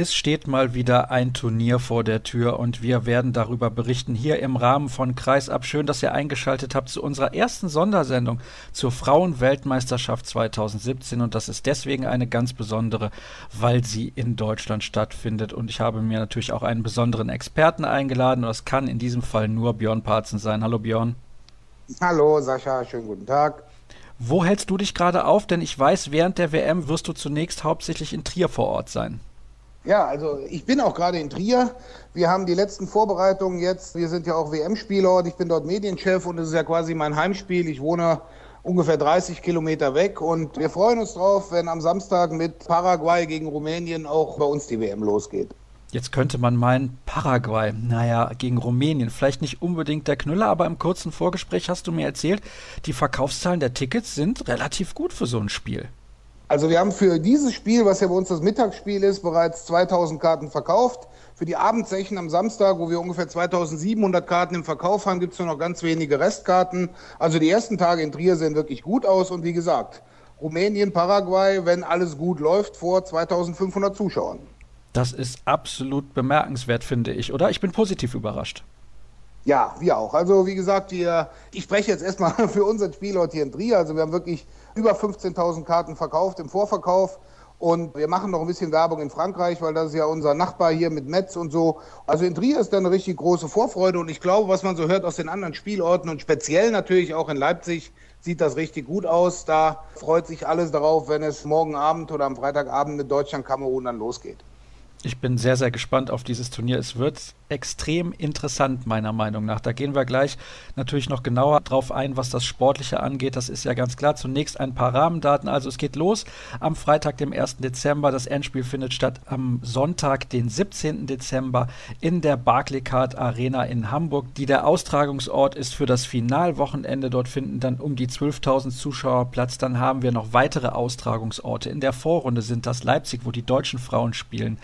Es steht mal wieder ein Turnier vor der Tür und wir werden darüber berichten hier im Rahmen von Kreisab. Schön, dass ihr eingeschaltet habt zu unserer ersten Sondersendung zur Frauenweltmeisterschaft 2017 und das ist deswegen eine ganz besondere, weil sie in Deutschland stattfindet und ich habe mir natürlich auch einen besonderen Experten eingeladen und das kann in diesem Fall nur Björn Parzen sein. Hallo Björn. Hallo Sascha, schönen guten Tag. Wo hältst du dich gerade auf? Denn ich weiß, während der WM wirst du zunächst hauptsächlich in Trier vor Ort sein. Ja, also ich bin auch gerade in Trier. Wir haben die letzten Vorbereitungen jetzt. Wir sind ja auch WM-Spielort. Ich bin dort Medienchef und es ist ja quasi mein Heimspiel. Ich wohne ungefähr 30 Kilometer weg und wir freuen uns drauf, wenn am Samstag mit Paraguay gegen Rumänien auch bei uns die WM losgeht. Jetzt könnte man meinen, Paraguay, naja, gegen Rumänien, vielleicht nicht unbedingt der Knüller, aber im kurzen Vorgespräch hast du mir erzählt, die Verkaufszahlen der Tickets sind relativ gut für so ein Spiel. Also wir haben für dieses Spiel, was ja bei uns das Mittagsspiel ist, bereits 2000 Karten verkauft. Für die Abendsechen am Samstag, wo wir ungefähr 2700 Karten im Verkauf haben, gibt es nur noch ganz wenige Restkarten. Also die ersten Tage in Trier sehen wirklich gut aus und wie gesagt, Rumänien, Paraguay, wenn alles gut läuft, vor 2500 Zuschauern. Das ist absolut bemerkenswert, finde ich, oder? Ich bin positiv überrascht. Ja, wir auch. Also wie gesagt, wir, ich spreche jetzt erstmal für unseren Spielort hier in Trier. Also wir haben wirklich über 15.000 Karten verkauft im Vorverkauf. Und wir machen noch ein bisschen Werbung in Frankreich, weil das ist ja unser Nachbar hier mit Metz und so. Also in Trier ist da eine richtig große Vorfreude. Und ich glaube, was man so hört aus den anderen Spielorten und speziell natürlich auch in Leipzig, sieht das richtig gut aus. Da freut sich alles darauf, wenn es morgen Abend oder am Freitagabend mit Deutschland-Kamerun dann losgeht. Ich bin sehr, sehr gespannt auf dieses Turnier. Es wird extrem interessant, meiner Meinung nach. Da gehen wir gleich natürlich noch genauer drauf ein, was das Sportliche angeht. Das ist ja ganz klar. Zunächst ein paar Rahmendaten. Also es geht los am Freitag, dem 1. Dezember. Das Endspiel findet statt am Sonntag, den 17. Dezember in der Barclaycard Arena in Hamburg, die der Austragungsort ist für das Finalwochenende. Dort finden dann um die 12.000 Zuschauer Platz. Dann haben wir noch weitere Austragungsorte. In der Vorrunde sind das Leipzig, wo die deutschen Frauen spielen.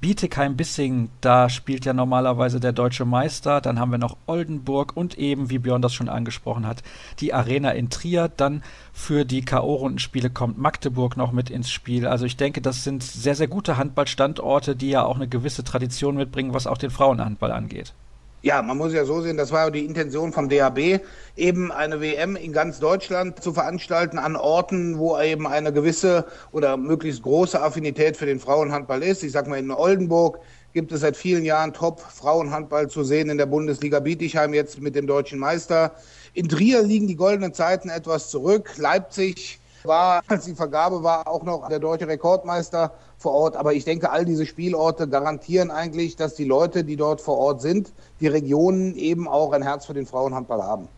Bietigheim-Bissingen, da spielt ja normalerweise der deutsche Meister. Dann haben wir noch Oldenburg und eben, wie Björn das schon angesprochen hat, die Arena in Trier. Dann für die K.O.-Rundenspiele kommt Magdeburg noch mit ins Spiel. Also ich denke, das sind sehr, sehr gute Handballstandorte, die ja auch eine gewisse Tradition mitbringen, was auch den Frauenhandball angeht. Ja, man muss ja so sehen, das war ja die Intention vom DHB, eben eine WM in ganz Deutschland zu veranstalten an Orten, wo eben eine gewisse oder möglichst große Affinität für den Frauenhandball ist. Ich sag mal, in Oldenburg gibt es seit vielen Jahren Top-Frauenhandball zu sehen in der Bundesliga Bietigheim, jetzt mit dem deutschen Meister. In Trier liegen die goldenen Zeiten etwas zurück. Leipzig war, als die Vergabe war, auch noch der deutsche Rekordmeister vor Ort. Aber ich denke, all diese Spielorte garantieren eigentlich, dass die Leute, die dort vor Ort sind, die Regionen eben auch ein Herz für den Frauenhandball haben.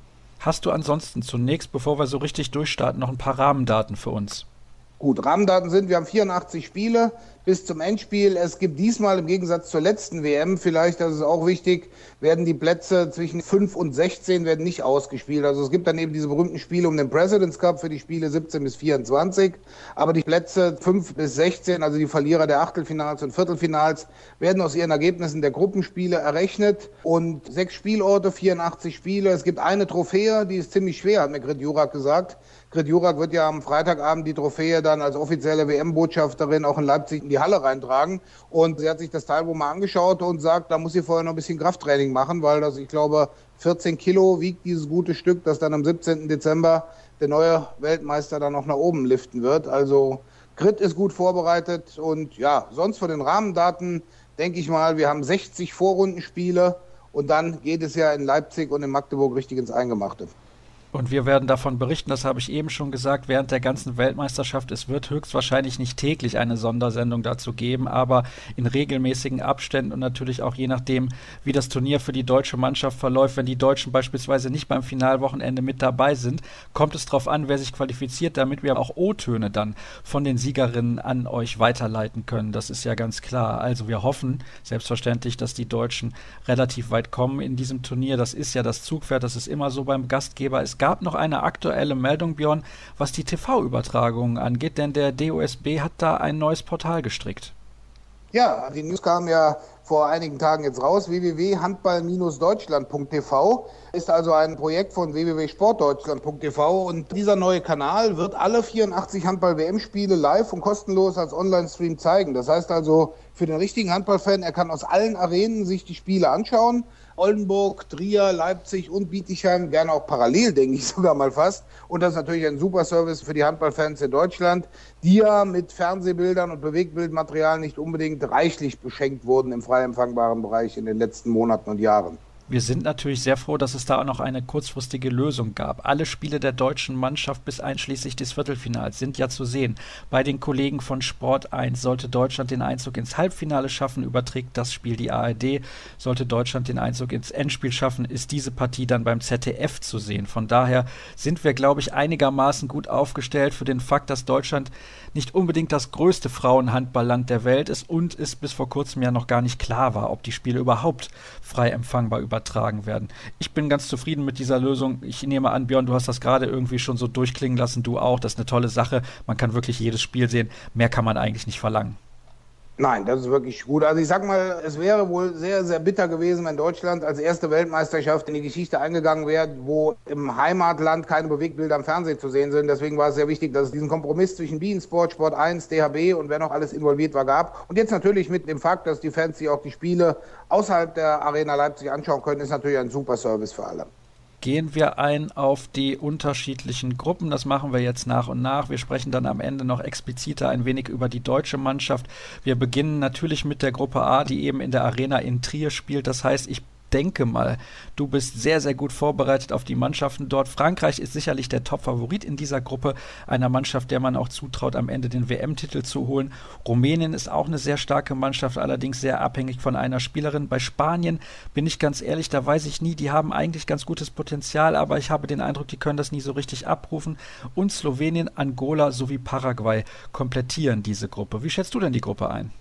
Hast du ansonsten zunächst, bevor wir so richtig durchstarten, noch ein paar Rahmendaten für uns? Gut, Rahmendaten sind, wir haben 84 Spiele bis zum Endspiel. Es gibt diesmal im Gegensatz zur letzten WM, vielleicht, das ist auch wichtig, werden die Plätze zwischen 5 und 16 werden nicht ausgespielt. Also es gibt dann eben diese berühmten Spiele um den President's Cup für die Spiele 17 bis 24. Aber die Plätze 5 bis 16, also die Verlierer der Achtelfinals und Viertelfinals, werden aus ihren Ergebnissen der Gruppenspiele errechnet. Und sechs Spielorte, 84 Spiele. Es gibt eine Trophäe, die ist ziemlich schwer, hat mir Grit Jurak gesagt. Grit Jurak wird ja am Freitagabend die Trophäe dann als offizielle WM-Botschafterin auch in Leipzig in die Halle reintragen. Und sie hat sich das Teil wohl mal angeschaut und sagt, da muss sie vorher noch ein bisschen Krafttraining machen, weil das, ich glaube, 14 Kilo wiegt dieses gute Stück, das dann am 17. Dezember der neue Weltmeister dann noch nach oben liften wird. Also Grit ist gut vorbereitet und ja, sonst von den Rahmendaten denke ich mal, wir haben 60 Vorrundenspiele und dann geht es ja in Leipzig und in Magdeburg richtig ins Eingemachte. Und wir werden davon berichten, das habe ich eben schon gesagt, während der ganzen Weltmeisterschaft. Es wird höchstwahrscheinlich nicht täglich eine Sondersendung dazu geben, aber in regelmäßigen Abständen und natürlich auch je nachdem, wie das Turnier für die deutsche Mannschaft verläuft. Wenn die Deutschen beispielsweise nicht beim Finalwochenende mit dabei sind, kommt es darauf an, wer sich qualifiziert, damit wir auch O-Töne dann von den Siegerinnen an euch weiterleiten können. Das ist ja ganz klar. Also wir hoffen selbstverständlich, dass die Deutschen relativ weit kommen in diesem Turnier. Das ist ja das Zugpferd, das ist immer so beim Gastgeber. Es gab noch eine aktuelle Meldung, Björn, was die TV-Übertragungen angeht, denn der DOSB hat da ein neues Portal gestrickt. Ja, die News kam ja vor einigen Tagen jetzt raus, www.handball-deutschland.tv. Ist also ein Projekt von www.sportdeutschland.tv und dieser neue Kanal wird alle 84 Handball-WM-Spiele live und kostenlos als Online-Stream zeigen. Das heißt also für den richtigen Handballfan, er kann aus allen Arenen sich die Spiele anschauen. Oldenburg, Trier, Leipzig und Bietigheim, gerne auch parallel, denke ich sogar mal fast. Und das ist natürlich ein super Service für die Handballfans in Deutschland, die ja mit Fernsehbildern und Bewegtbildmaterial nicht unbedingt reichlich beschenkt wurden im frei empfangbaren Bereich in den letzten Monaten und Jahren. Wir sind natürlich sehr froh, dass es da auch noch eine kurzfristige Lösung gab. Alle Spiele der deutschen Mannschaft bis einschließlich des Viertelfinals sind ja zu sehen. Bei den Kollegen von Sport 1 sollte Deutschland den Einzug ins Halbfinale schaffen, überträgt das Spiel die ARD. Sollte Deutschland den Einzug ins Endspiel schaffen, ist diese Partie dann beim ZDF zu sehen. Von daher sind wir, glaube ich, einigermaßen gut aufgestellt für den Fakt, dass Deutschland nicht unbedingt das größte Frauenhandballland der Welt ist und es bis vor kurzem ja noch gar nicht klar war, ob die Spiele überhaupt frei empfangbar über übertragen werden. Ich bin ganz zufrieden mit dieser Lösung. Ich nehme an, Björn, du hast das gerade irgendwie schon so durchklingen lassen, du auch. Das ist eine tolle Sache. Man kann wirklich jedes Spiel sehen. Mehr kann man eigentlich nicht verlangen. Nein, das ist wirklich gut. Also ich sag mal, es wäre wohl sehr, sehr bitter gewesen, wenn Deutschland als erste Weltmeisterschaft in die Geschichte eingegangen wäre, wo im Heimatland keine Bewegtbilder am Fernsehen zu sehen sind. Deswegen war es sehr wichtig, dass es diesen Kompromiss zwischen Bienensport, Sport 1, DHB und wer noch alles involviert war, gab. Und jetzt natürlich mit dem Fakt, dass die Fans sich auch die Spiele außerhalb der Arena Leipzig anschauen können, ist natürlich ein super Service für alle gehen wir ein auf die unterschiedlichen Gruppen. Das machen wir jetzt nach und nach. Wir sprechen dann am Ende noch expliziter ein wenig über die deutsche Mannschaft. Wir beginnen natürlich mit der Gruppe A, die eben in der Arena in Trier spielt. Das heißt, ich denke mal, du bist sehr, sehr gut vorbereitet auf die Mannschaften dort. Frankreich ist sicherlich der Top-Favorit in dieser Gruppe, einer Mannschaft, der man auch zutraut, am Ende den WM-Titel zu holen. Rumänien ist auch eine sehr starke Mannschaft, allerdings sehr abhängig von einer Spielerin. Bei Spanien bin ich ganz ehrlich, da weiß ich nie, die haben eigentlich ganz gutes Potenzial, aber ich habe den Eindruck, die können das nie so richtig abrufen. Und Slowenien, Angola sowie Paraguay komplettieren diese Gruppe. Wie schätzt du denn die Gruppe ein?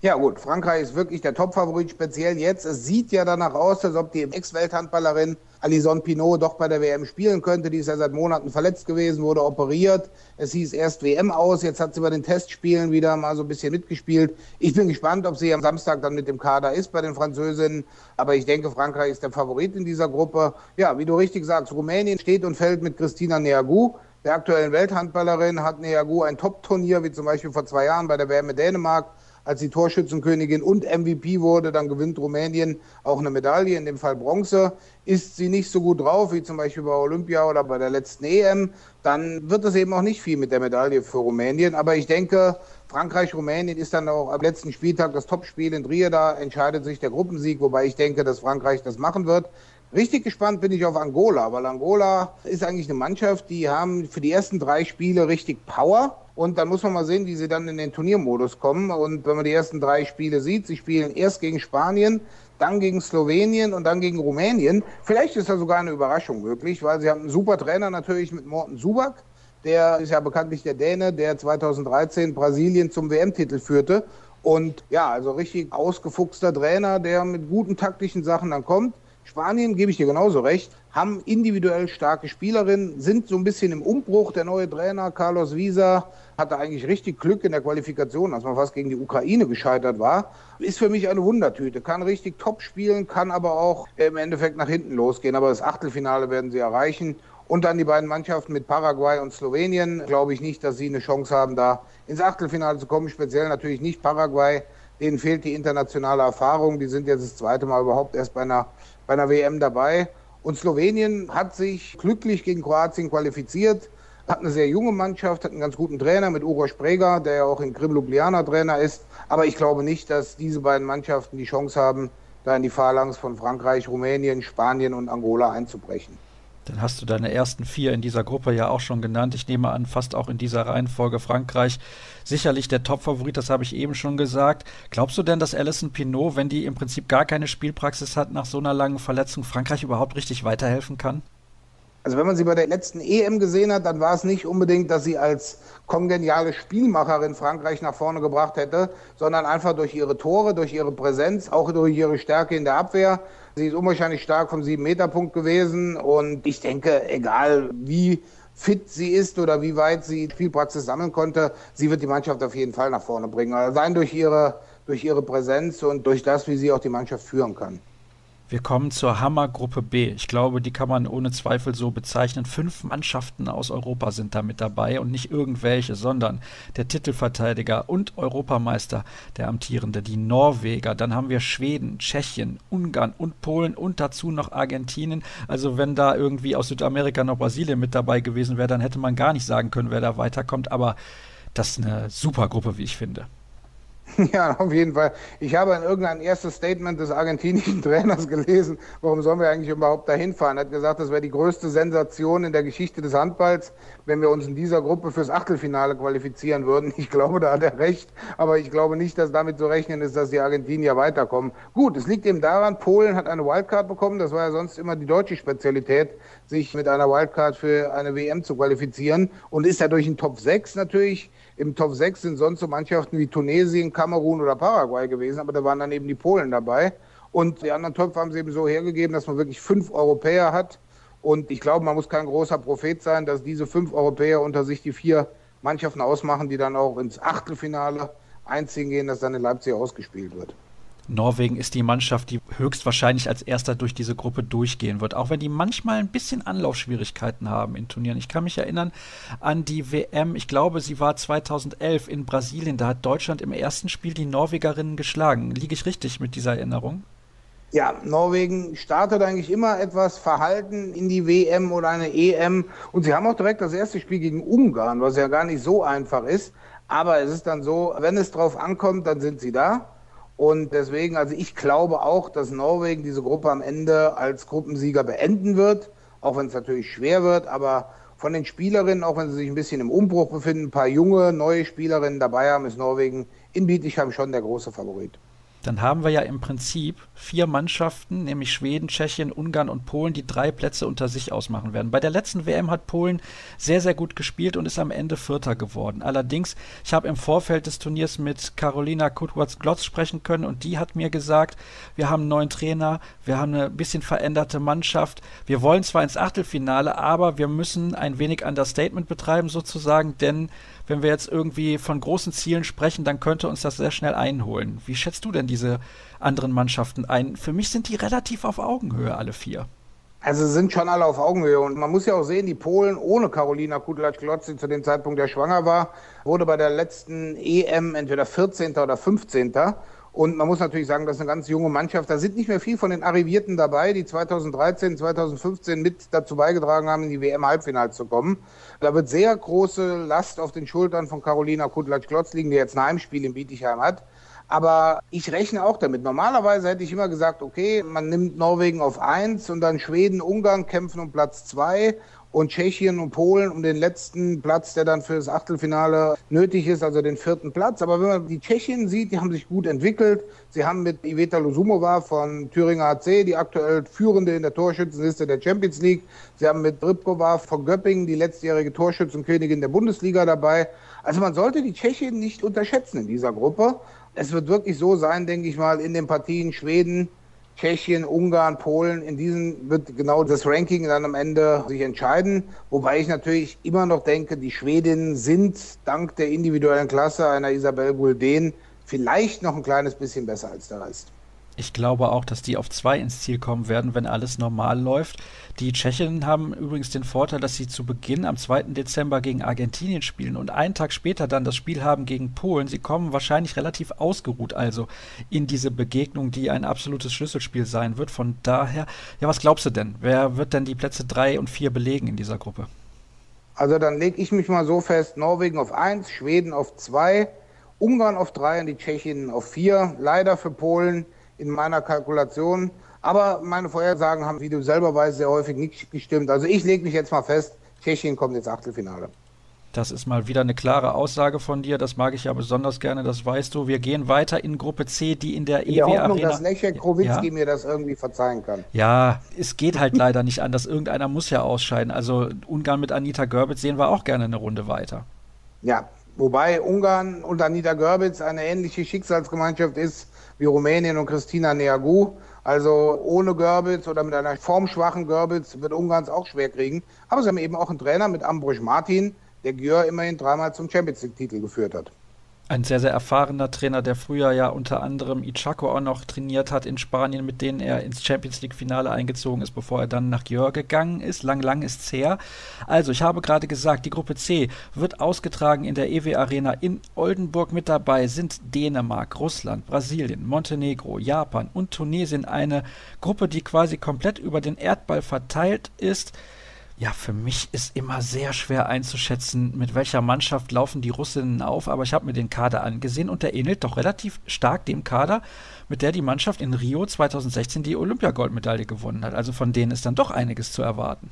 Ja gut, Frankreich ist wirklich der Topfavorit, speziell jetzt. Es sieht ja danach aus, als ob die Ex-Welthandballerin Alison Pinot doch bei der WM spielen könnte. Die ist ja seit Monaten verletzt gewesen, wurde operiert. Es hieß erst WM aus, jetzt hat sie bei den Testspielen wieder mal so ein bisschen mitgespielt. Ich bin gespannt, ob sie am Samstag dann mit dem Kader ist bei den Französinnen. Aber ich denke, Frankreich ist der Favorit in dieser Gruppe. Ja, wie du richtig sagst, Rumänien steht und fällt mit Christina Neagu der aktuellen Welthandballerin hat Neagu ein Top-Turnier, wie zum Beispiel vor zwei Jahren bei der WM in Dänemark als sie Torschützenkönigin und MVP wurde, dann gewinnt Rumänien auch eine Medaille, in dem Fall Bronze. Ist sie nicht so gut drauf, wie zum Beispiel bei Olympia oder bei der letzten EM, dann wird es eben auch nicht viel mit der Medaille für Rumänien. Aber ich denke, Frankreich-Rumänien ist dann auch am letzten Spieltag das Topspiel in Trier. Da entscheidet sich der Gruppensieg, wobei ich denke, dass Frankreich das machen wird. Richtig gespannt bin ich auf Angola, weil Angola ist eigentlich eine Mannschaft, die haben für die ersten drei Spiele richtig Power und dann muss man mal sehen, wie sie dann in den Turniermodus kommen. Und wenn man die ersten drei Spiele sieht, sie spielen erst gegen Spanien, dann gegen Slowenien und dann gegen Rumänien. Vielleicht ist da sogar eine Überraschung möglich, weil sie haben einen super Trainer natürlich mit Morten Subak. Der ist ja bekanntlich der Däne, der 2013 Brasilien zum WM-Titel führte. Und ja, also richtig ausgefuchster Trainer, der mit guten taktischen Sachen dann kommt. Spanien, gebe ich dir genauso recht, haben individuell starke Spielerinnen, sind so ein bisschen im Umbruch. Der neue Trainer Carlos Visa hatte eigentlich richtig Glück in der Qualifikation, als man fast gegen die Ukraine gescheitert war. Ist für mich eine Wundertüte, kann richtig top spielen, kann aber auch im Endeffekt nach hinten losgehen. Aber das Achtelfinale werden sie erreichen. Und dann die beiden Mannschaften mit Paraguay und Slowenien. Glaube ich nicht, dass sie eine Chance haben, da ins Achtelfinale zu kommen. Speziell natürlich nicht Paraguay. Denen fehlt die internationale Erfahrung. Die sind jetzt das zweite Mal überhaupt erst bei einer bei einer WM dabei. Und Slowenien hat sich glücklich gegen Kroatien qualifiziert, hat eine sehr junge Mannschaft, hat einen ganz guten Trainer mit Uroš Spreger, der ja auch in Krim Ljubljana Trainer ist. Aber ich glaube nicht, dass diese beiden Mannschaften die Chance haben, da in die Phalanx von Frankreich, Rumänien, Spanien und Angola einzubrechen. Dann hast du deine ersten vier in dieser Gruppe ja auch schon genannt. Ich nehme an, fast auch in dieser Reihenfolge Frankreich. Sicherlich der Top-Favorit, das habe ich eben schon gesagt. Glaubst du denn, dass Alison Pinot, wenn die im Prinzip gar keine Spielpraxis hat, nach so einer langen Verletzung Frankreich überhaupt richtig weiterhelfen kann? Also wenn man sie bei der letzten EM gesehen hat, dann war es nicht unbedingt, dass sie als kongeniale Spielmacherin Frankreich nach vorne gebracht hätte, sondern einfach durch ihre Tore, durch ihre Präsenz, auch durch ihre Stärke in der Abwehr. Sie ist unwahrscheinlich stark vom Sieben-Meter-Punkt gewesen und ich denke, egal wie fit sie ist oder wie weit sie Spielpraxis sammeln konnte, sie wird die Mannschaft auf jeden Fall nach vorne bringen. Allein durch ihre durch ihre Präsenz und durch das, wie sie auch die Mannschaft führen kann. Wir kommen zur Hammergruppe B. Ich glaube, die kann man ohne Zweifel so bezeichnen. Fünf Mannschaften aus Europa sind da mit dabei und nicht irgendwelche, sondern der Titelverteidiger und Europameister, der amtierende, die Norweger. Dann haben wir Schweden, Tschechien, Ungarn und Polen und dazu noch Argentinien. Also wenn da irgendwie aus Südamerika noch Brasilien mit dabei gewesen wäre, dann hätte man gar nicht sagen können, wer da weiterkommt. Aber das ist eine super Gruppe, wie ich finde. Ja, auf jeden Fall. Ich habe in irgendein erstes Statement des argentinischen Trainers gelesen, warum sollen wir eigentlich überhaupt dahin fahren? Er hat gesagt, das wäre die größte Sensation in der Geschichte des Handballs, wenn wir uns in dieser Gruppe fürs Achtelfinale qualifizieren würden. Ich glaube, da hat er recht, aber ich glaube nicht, dass damit zu rechnen ist, dass die Argentinier weiterkommen. Gut, es liegt eben daran, Polen hat eine Wildcard bekommen, das war ja sonst immer die deutsche Spezialität, sich mit einer Wildcard für eine WM zu qualifizieren und ist ja durch den Top 6 natürlich im Top 6 sind sonst so Mannschaften wie Tunesien, Kamerun oder Paraguay gewesen, aber da waren dann eben die Polen dabei. Und die anderen Töpfe haben sie eben so hergegeben, dass man wirklich fünf Europäer hat. Und ich glaube, man muss kein großer Prophet sein, dass diese fünf Europäer unter sich die vier Mannschaften ausmachen, die dann auch ins Achtelfinale einziehen gehen, das dann in Leipzig ausgespielt wird. Norwegen ist die Mannschaft, die höchstwahrscheinlich als erster durch diese Gruppe durchgehen wird, auch wenn die manchmal ein bisschen Anlaufschwierigkeiten haben in Turnieren. Ich kann mich erinnern an die WM, ich glaube, sie war 2011 in Brasilien, da hat Deutschland im ersten Spiel die Norwegerinnen geschlagen. Liege ich richtig mit dieser Erinnerung? Ja, Norwegen startet eigentlich immer etwas verhalten in die WM oder eine EM. Und sie haben auch direkt das erste Spiel gegen Ungarn, was ja gar nicht so einfach ist. Aber es ist dann so, wenn es drauf ankommt, dann sind sie da. Und deswegen, also ich glaube auch, dass Norwegen diese Gruppe am Ende als Gruppensieger beenden wird, auch wenn es natürlich schwer wird, aber von den Spielerinnen, auch wenn sie sich ein bisschen im Umbruch befinden, ein paar junge, neue Spielerinnen dabei haben, ist Norwegen in Bietigheim schon der große Favorit dann haben wir ja im Prinzip vier Mannschaften, nämlich Schweden, Tschechien, Ungarn und Polen, die drei Plätze unter sich ausmachen werden. Bei der letzten WM hat Polen sehr, sehr gut gespielt und ist am Ende Vierter geworden. Allerdings, ich habe im Vorfeld des Turniers mit Carolina Kutwatz-Glotz sprechen können und die hat mir gesagt, wir haben einen neuen Trainer, wir haben eine bisschen veränderte Mannschaft, wir wollen zwar ins Achtelfinale, aber wir müssen ein wenig Understatement betreiben sozusagen, denn wenn wir jetzt irgendwie von großen Zielen sprechen, dann könnte uns das sehr schnell einholen. Wie schätzt du denn diese anderen Mannschaften ein? Für mich sind die relativ auf Augenhöhe, alle vier. Also sind schon alle auf Augenhöhe. Und man muss ja auch sehen, die Polen ohne Carolina Kudlacz-Klotz, die zu dem Zeitpunkt der schwanger war, wurde bei der letzten EM entweder 14. oder 15. Und man muss natürlich sagen, das ist eine ganz junge Mannschaft. Da sind nicht mehr viel von den Arrivierten dabei, die 2013, 2015 mit dazu beigetragen haben, in die WM-Halbfinale zu kommen. Da wird sehr große Last auf den Schultern von Carolina Kudlatsch-Klotz liegen, die jetzt ein Heimspiel in Bietigheim hat. Aber ich rechne auch damit. Normalerweise hätte ich immer gesagt, okay, man nimmt Norwegen auf eins und dann Schweden, Ungarn kämpfen um Platz zwei und Tschechien und Polen um den letzten Platz, der dann für das Achtelfinale nötig ist, also den vierten Platz. Aber wenn man die Tschechien sieht, die haben sich gut entwickelt. Sie haben mit Iveta Lusumova von Thüringer AC, die aktuell führende in der Torschützenliste der Champions League. Sie haben mit Rybkova von Göppingen die letztjährige Torschützenkönigin der Bundesliga dabei. Also man sollte die Tschechien nicht unterschätzen in dieser Gruppe. Es wird wirklich so sein, denke ich mal, in den Partien Schweden, Tschechien, Ungarn, Polen, in diesen wird genau das Ranking dann am Ende sich entscheiden. Wobei ich natürlich immer noch denke, die Schwedinnen sind dank der individuellen Klasse einer Isabel Gulden vielleicht noch ein kleines bisschen besser als der Rest. Ich glaube auch, dass die auf zwei ins Ziel kommen werden, wenn alles normal läuft. Die Tschechinnen haben übrigens den Vorteil, dass sie zu Beginn am 2. Dezember gegen Argentinien spielen und einen Tag später dann das Spiel haben gegen Polen. Sie kommen wahrscheinlich relativ ausgeruht also in diese Begegnung, die ein absolutes Schlüsselspiel sein wird. Von daher, ja, was glaubst du denn? Wer wird denn die Plätze 3 und 4 belegen in dieser Gruppe? Also dann lege ich mich mal so fest, Norwegen auf 1, Schweden auf 2, Ungarn auf 3 und die Tschechinnen auf 4. Leider für Polen in meiner Kalkulation. Aber meine Vorhersagen haben, wie du selber weißt, sehr häufig nicht gestimmt. Also ich lege mich jetzt mal fest, Tschechien kommt ins Achtelfinale. Das ist mal wieder eine klare Aussage von dir. Das mag ich ja besonders gerne, das weißt du. Wir gehen weiter in Gruppe C, die in der EW Arena. Hoffnung, dass Lechek Krowitzki ja? mir das irgendwie verzeihen kann. Ja, es geht halt leider nicht anders. Irgendeiner muss ja ausscheiden. Also Ungarn mit Anita Görbitz sehen wir auch gerne eine Runde weiter. Ja, wobei Ungarn und Anita Görbitz eine ähnliche Schicksalsgemeinschaft ist wie Rumänien und Christina Neagu. Also ohne Görbitz oder mit einer formschwachen Görbitz wird Ungarn es auch schwer kriegen. Aber sie haben eben auch einen Trainer mit Ambrosch Martin, der Gjör immerhin dreimal zum Champions League-Titel geführt hat. Ein sehr, sehr erfahrener Trainer, der früher ja unter anderem Ichaco auch noch trainiert hat in Spanien, mit denen er ins Champions League-Finale eingezogen ist, bevor er dann nach Georg gegangen ist. Lang, lang ist es her. Also, ich habe gerade gesagt, die Gruppe C wird ausgetragen in der EW Arena in Oldenburg. Mit dabei sind Dänemark, Russland, Brasilien, Montenegro, Japan und Tunesien. Eine Gruppe, die quasi komplett über den Erdball verteilt ist. Ja, für mich ist immer sehr schwer einzuschätzen, mit welcher Mannschaft laufen die Russinnen auf, aber ich habe mir den Kader angesehen und der ähnelt doch relativ stark dem Kader, mit der die Mannschaft in Rio 2016 die Olympiagoldmedaille gewonnen hat. Also von denen ist dann doch einiges zu erwarten.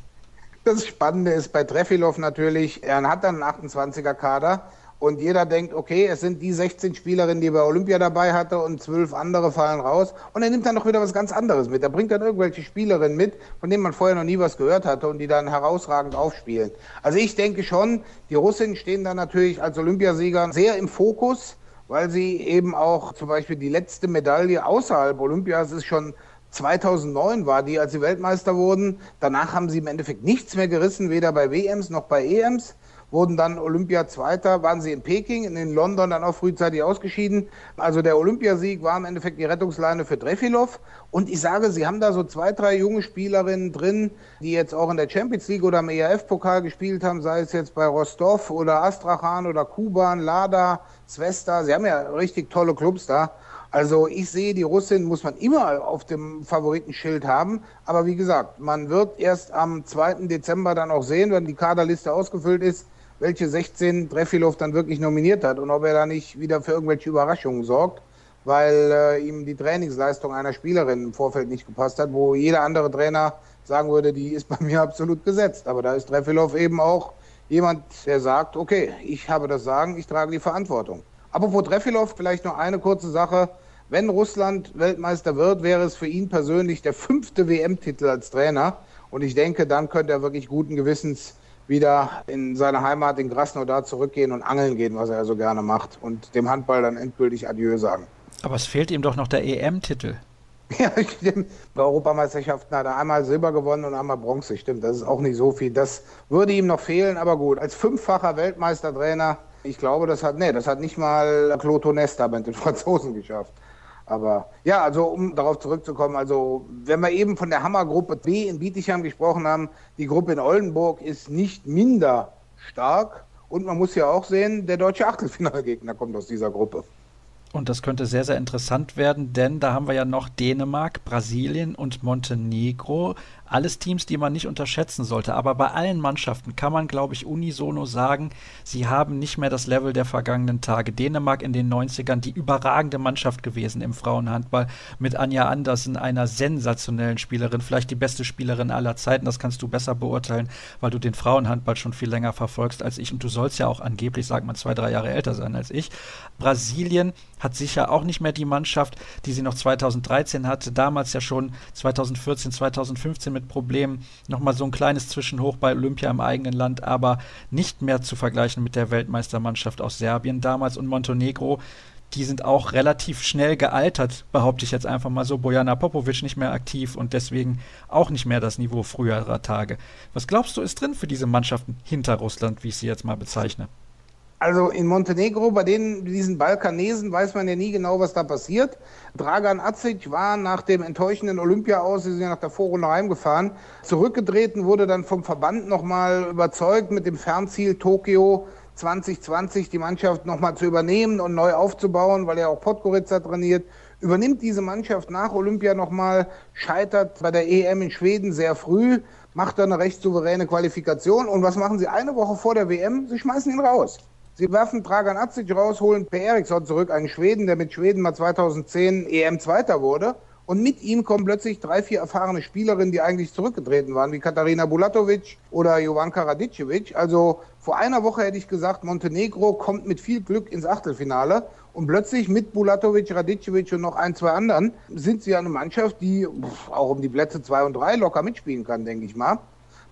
Das Spannende ist bei Trefilov natürlich, er hat dann einen 28er Kader und jeder denkt, okay, es sind die 16 Spielerinnen, die er bei Olympia dabei hatte und zwölf andere fallen raus. Und er nimmt dann noch wieder was ganz anderes mit. Er bringt dann irgendwelche Spielerinnen mit, von denen man vorher noch nie was gehört hatte und die dann herausragend aufspielen. Also ich denke schon, die Russinnen stehen da natürlich als Olympiasieger sehr im Fokus, weil sie eben auch zum Beispiel die letzte Medaille außerhalb Olympias ist schon 2009 war die, als sie Weltmeister wurden. Danach haben sie im Endeffekt nichts mehr gerissen, weder bei WMs noch bei EMs wurden dann Olympia-Zweiter, waren sie in Peking, in London dann auch frühzeitig ausgeschieden. Also der Olympiasieg war im Endeffekt die Rettungsleine für Drefilov. Und ich sage, sie haben da so zwei, drei junge Spielerinnen drin, die jetzt auch in der Champions League oder im ERF-Pokal gespielt haben, sei es jetzt bei Rostov oder Astrachan oder Kuban, Lada, Svesta. Sie haben ja richtig tolle Clubs da. Also ich sehe, die Russin muss man immer auf dem Favoritenschild haben. Aber wie gesagt, man wird erst am 2. Dezember dann auch sehen, wenn die Kaderliste ausgefüllt ist, welche 16 Trefilov dann wirklich nominiert hat und ob er da nicht wieder für irgendwelche Überraschungen sorgt, weil äh, ihm die Trainingsleistung einer Spielerin im Vorfeld nicht gepasst hat, wo jeder andere Trainer sagen würde, die ist bei mir absolut gesetzt. Aber da ist Trefilov eben auch jemand, der sagt, okay, ich habe das Sagen, ich trage die Verantwortung. Aber wo Trefilov, vielleicht noch eine kurze Sache. Wenn Russland Weltmeister wird, wäre es für ihn persönlich der fünfte WM-Titel als Trainer. Und ich denke, dann könnte er wirklich guten Gewissens wieder in seine Heimat in Krasnodar zurückgehen und angeln gehen, was er so gerne macht und dem Handball dann endgültig Adieu sagen. Aber es fehlt ihm doch noch der EM-Titel. Ja, stimmt. Bei Europameisterschaften hat er einmal Silber gewonnen und einmal Bronze. Stimmt, das ist auch nicht so viel. Das würde ihm noch fehlen, aber gut. Als fünffacher Weltmeistertrainer, ich glaube, das hat, nee, das hat nicht mal Claude Nesta mit den Franzosen geschafft. Aber ja, also um darauf zurückzukommen, also wenn wir eben von der Hammergruppe B in Bietigheim gesprochen haben, die Gruppe in Oldenburg ist nicht minder stark. Und man muss ja auch sehen, der deutsche Achtelfinalgegner kommt aus dieser Gruppe. Und das könnte sehr, sehr interessant werden, denn da haben wir ja noch Dänemark, Brasilien und Montenegro alles Teams, die man nicht unterschätzen sollte. Aber bei allen Mannschaften kann man, glaube ich, unisono sagen, sie haben nicht mehr das Level der vergangenen Tage. Dänemark in den 90ern, die überragende Mannschaft gewesen im Frauenhandball mit Anja Andersen, einer sensationellen Spielerin, vielleicht die beste Spielerin aller Zeiten. Das kannst du besser beurteilen, weil du den Frauenhandball schon viel länger verfolgst als ich. Und du sollst ja auch angeblich, sagt man, zwei, drei Jahre älter sein als ich. Brasilien hat sicher auch nicht mehr die Mannschaft, die sie noch 2013 hatte. Damals ja schon 2014, 2015 mit Problemen. Nochmal so ein kleines Zwischenhoch bei Olympia im eigenen Land, aber nicht mehr zu vergleichen mit der Weltmeistermannschaft aus Serbien damals und Montenegro. Die sind auch relativ schnell gealtert, behaupte ich jetzt einfach mal so. Bojana Popovic nicht mehr aktiv und deswegen auch nicht mehr das Niveau früherer Tage. Was glaubst du, ist drin für diese Mannschaften hinter Russland, wie ich sie jetzt mal bezeichne? Also in Montenegro, bei denen, diesen Balkanesen, weiß man ja nie genau, was da passiert. Dragan Acic war nach dem enttäuschenden Olympia aus, sie sind ja nach der Vorrunde heimgefahren, zurückgetreten, wurde dann vom Verband nochmal überzeugt mit dem Fernziel Tokio 2020 die Mannschaft nochmal zu übernehmen und neu aufzubauen, weil er auch Podgorica trainiert. Übernimmt diese Mannschaft nach Olympia nochmal, scheitert bei der EM in Schweden sehr früh, macht dann eine recht souveräne Qualifikation. Und was machen sie eine Woche vor der WM? Sie schmeißen ihn raus. Sie werfen Dragan Acic raus, holen Per Eriksson zurück, einen Schweden, der mit Schweden mal 2010 EM-Zweiter wurde. Und mit ihm kommen plötzlich drei, vier erfahrene Spielerinnen, die eigentlich zurückgetreten waren, wie Katharina Bulatovic oder Jovanka Radicevic. Also vor einer Woche hätte ich gesagt, Montenegro kommt mit viel Glück ins Achtelfinale. Und plötzlich mit Bulatovic, Radicevic und noch ein, zwei anderen sind sie eine Mannschaft, die auch um die Plätze zwei und drei locker mitspielen kann, denke ich mal.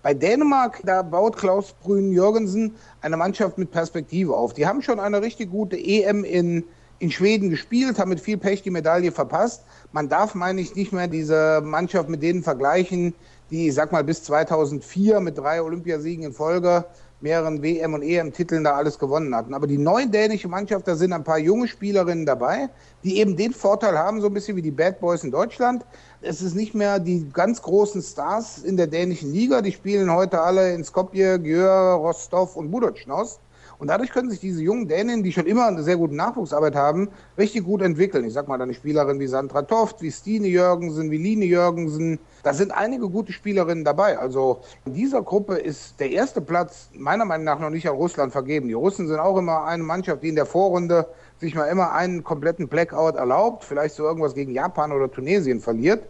Bei Dänemark, da baut Klaus Brün Jürgensen eine Mannschaft mit Perspektive auf. Die haben schon eine richtig gute EM in, in Schweden gespielt, haben mit viel Pech die Medaille verpasst. Man darf, meine ich, nicht mehr diese Mannschaft mit denen vergleichen, die, ich sag mal, bis 2004 mit drei Olympiasiegen in Folge mehreren WM- und EM-Titeln da alles gewonnen hatten. Aber die neue dänische Mannschaft, da sind ein paar junge Spielerinnen dabei, die eben den Vorteil haben, so ein bisschen wie die Bad Boys in Deutschland. Es ist nicht mehr die ganz großen Stars in der dänischen Liga, die spielen heute alle in Skopje, Gjör, Rostov und Budocnost. Und dadurch können sich diese jungen Dänen, die schon immer eine sehr gute Nachwuchsarbeit haben, richtig gut entwickeln. Ich sag mal, eine Spielerin wie Sandra Toft, wie Stine Jürgensen, wie Line Jürgensen. Da sind einige gute Spielerinnen dabei. Also in dieser Gruppe ist der erste Platz meiner Meinung nach noch nicht an Russland vergeben. Die Russen sind auch immer eine Mannschaft, die in der Vorrunde sich mal immer einen kompletten Blackout erlaubt, vielleicht so irgendwas gegen Japan oder Tunesien verliert.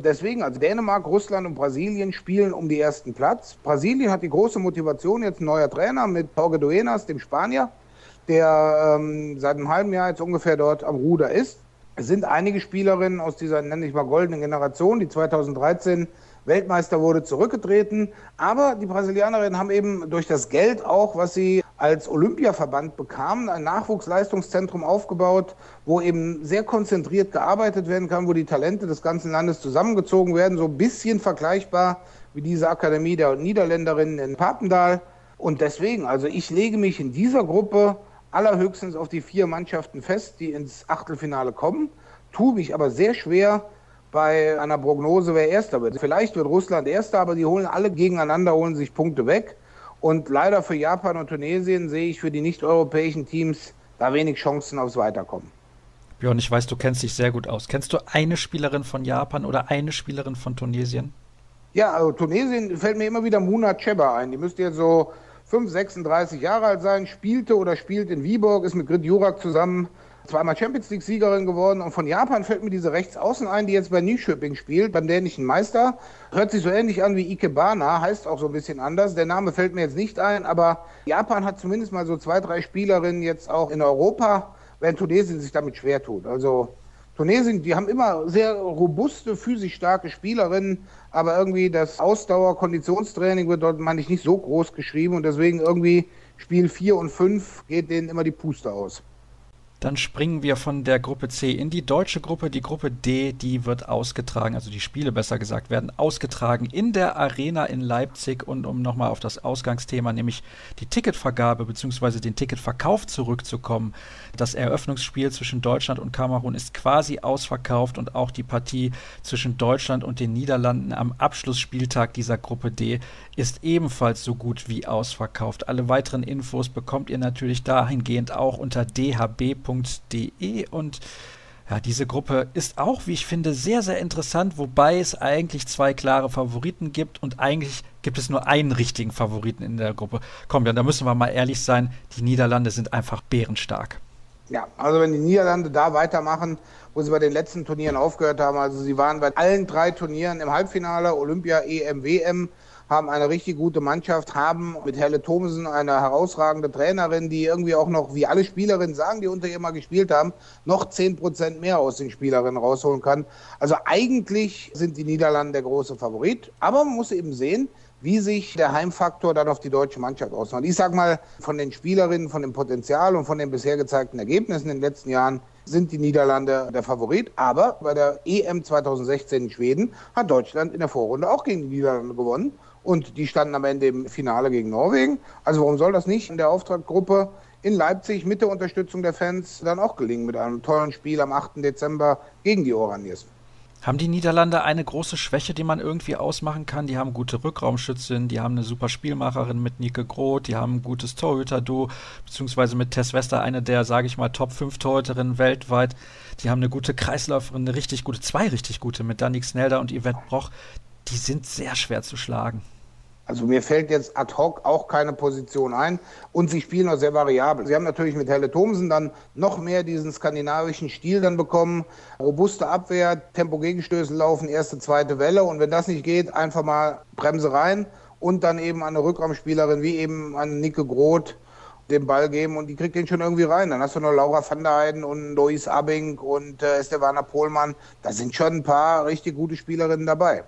Deswegen, also Dänemark, Russland und Brasilien spielen um den ersten Platz. Brasilien hat die große Motivation, jetzt ein neuer Trainer mit Jorge Duenas, dem Spanier, der ähm, seit einem halben Jahr jetzt ungefähr dort am Ruder ist. Es sind einige Spielerinnen aus dieser, nenne ich mal, goldenen Generation, die 2013 Weltmeister wurde, zurückgetreten. Aber die Brasilianerinnen haben eben durch das Geld auch, was sie als Olympiaverband bekamen, ein Nachwuchsleistungszentrum aufgebaut, wo eben sehr konzentriert gearbeitet werden kann, wo die Talente des ganzen Landes zusammengezogen werden, so ein bisschen vergleichbar wie diese Akademie der Niederländerinnen in Papendal. Und deswegen, also ich lege mich in dieser Gruppe allerhöchstens auf die vier Mannschaften fest, die ins Achtelfinale kommen, tue mich aber sehr schwer bei einer Prognose, wer Erster wird. Vielleicht wird Russland Erster, aber die holen alle gegeneinander, holen sich Punkte weg. Und leider für Japan und Tunesien sehe ich für die nicht-europäischen Teams da wenig Chancen aufs Weiterkommen. Björn, ich weiß, du kennst dich sehr gut aus. Kennst du eine Spielerin von Japan oder eine Spielerin von Tunesien? Ja, also Tunesien fällt mir immer wieder Muna Cheba ein. Die müsste jetzt so 5, 36 Jahre alt sein, spielte oder spielt in Viborg, ist mit Grit Jurak zusammen zweimal Champions League-Siegerin geworden. Und von Japan fällt mir diese Rechtsaußen ein, die jetzt bei Nyköping spielt, beim dänischen Meister. Hört sich so ähnlich an wie Ikebana, heißt auch so ein bisschen anders. Der Name fällt mir jetzt nicht ein, aber Japan hat zumindest mal so zwei, drei Spielerinnen jetzt auch in Europa, während Tunesien sich damit schwer tut. Also Tunesien, die haben immer sehr robuste, physisch starke Spielerinnen, aber irgendwie das Ausdauer-Konditionstraining wird dort, meine ich, nicht so groß geschrieben und deswegen irgendwie Spiel 4 und 5 geht denen immer die Puste aus. Dann springen wir von der Gruppe C in die deutsche Gruppe. Die Gruppe D, die wird ausgetragen, also die Spiele besser gesagt, werden ausgetragen in der Arena in Leipzig. Und um nochmal auf das Ausgangsthema, nämlich die Ticketvergabe bzw. den Ticketverkauf zurückzukommen. Das Eröffnungsspiel zwischen Deutschland und Kamerun ist quasi ausverkauft und auch die Partie zwischen Deutschland und den Niederlanden am Abschlussspieltag dieser Gruppe D ist ebenfalls so gut wie ausverkauft. Alle weiteren Infos bekommt ihr natürlich dahingehend auch unter dhb.de und ja, diese Gruppe ist auch, wie ich finde, sehr, sehr interessant, wobei es eigentlich zwei klare Favoriten gibt und eigentlich gibt es nur einen richtigen Favoriten in der Gruppe. Komm, ja, da müssen wir mal ehrlich sein, die Niederlande sind einfach bärenstark. Ja, also wenn die Niederlande da weitermachen, wo sie bei den letzten Turnieren aufgehört haben, also sie waren bei allen drei Turnieren im Halbfinale, Olympia, EM, WM, haben eine richtig gute Mannschaft, haben mit Helle Thomsen eine herausragende Trainerin, die irgendwie auch noch, wie alle Spielerinnen sagen, die unter ihr mal gespielt haben, noch zehn Prozent mehr aus den Spielerinnen rausholen kann. Also eigentlich sind die Niederlande der große Favorit, aber man muss eben sehen, wie sich der Heimfaktor dann auf die deutsche Mannschaft ausmacht. Ich sage mal, von den Spielerinnen, von dem Potenzial und von den bisher gezeigten Ergebnissen in den letzten Jahren sind die Niederlande der Favorit. Aber bei der EM 2016 in Schweden hat Deutschland in der Vorrunde auch gegen die Niederlande gewonnen. Und die standen am Ende im Finale gegen Norwegen. Also warum soll das nicht in der Auftraggruppe in Leipzig mit der Unterstützung der Fans dann auch gelingen mit einem tollen Spiel am 8. Dezember gegen die Oraniers? Haben die Niederlande eine große Schwäche, die man irgendwie ausmachen kann? Die haben gute Rückraumschützen, die haben eine super Spielmacherin mit Nike Groth, die haben ein gutes Torhüter-Duo, beziehungsweise mit Tess Wester, eine der, sage ich mal, Top 5 Torhüterinnen weltweit. Die haben eine gute Kreisläuferin, eine richtig gute, zwei richtig gute mit Danik Snelder und Yvette Broch. Die sind sehr schwer zu schlagen. Also mir fällt jetzt ad hoc auch keine Position ein und sie spielen auch sehr variabel. Sie haben natürlich mit Helle Thomsen dann noch mehr diesen skandinavischen Stil dann bekommen. Robuste Abwehr, Tempo-Gegenstöße laufen, erste, zweite Welle und wenn das nicht geht, einfach mal Bremse rein und dann eben eine Rückraumspielerin wie eben eine Nicke Groth den Ball geben und die kriegt den schon irgendwie rein. Dann hast du noch Laura van der Heiden und Lois Abing und äh, Stefana Pohlmann. Da sind schon ein paar richtig gute Spielerinnen dabei.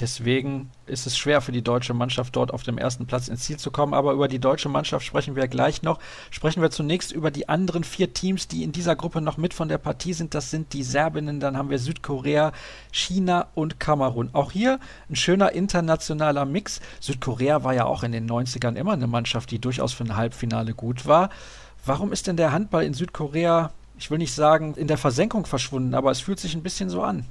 Deswegen ist es schwer für die deutsche Mannschaft dort auf dem ersten Platz ins Ziel zu kommen. Aber über die deutsche Mannschaft sprechen wir gleich noch. Sprechen wir zunächst über die anderen vier Teams, die in dieser Gruppe noch mit von der Partie sind. Das sind die Serbinnen, dann haben wir Südkorea, China und Kamerun. Auch hier ein schöner internationaler Mix. Südkorea war ja auch in den 90ern immer eine Mannschaft, die durchaus für ein Halbfinale gut war. Warum ist denn der Handball in Südkorea, ich will nicht sagen, in der Versenkung verschwunden, aber es fühlt sich ein bisschen so an?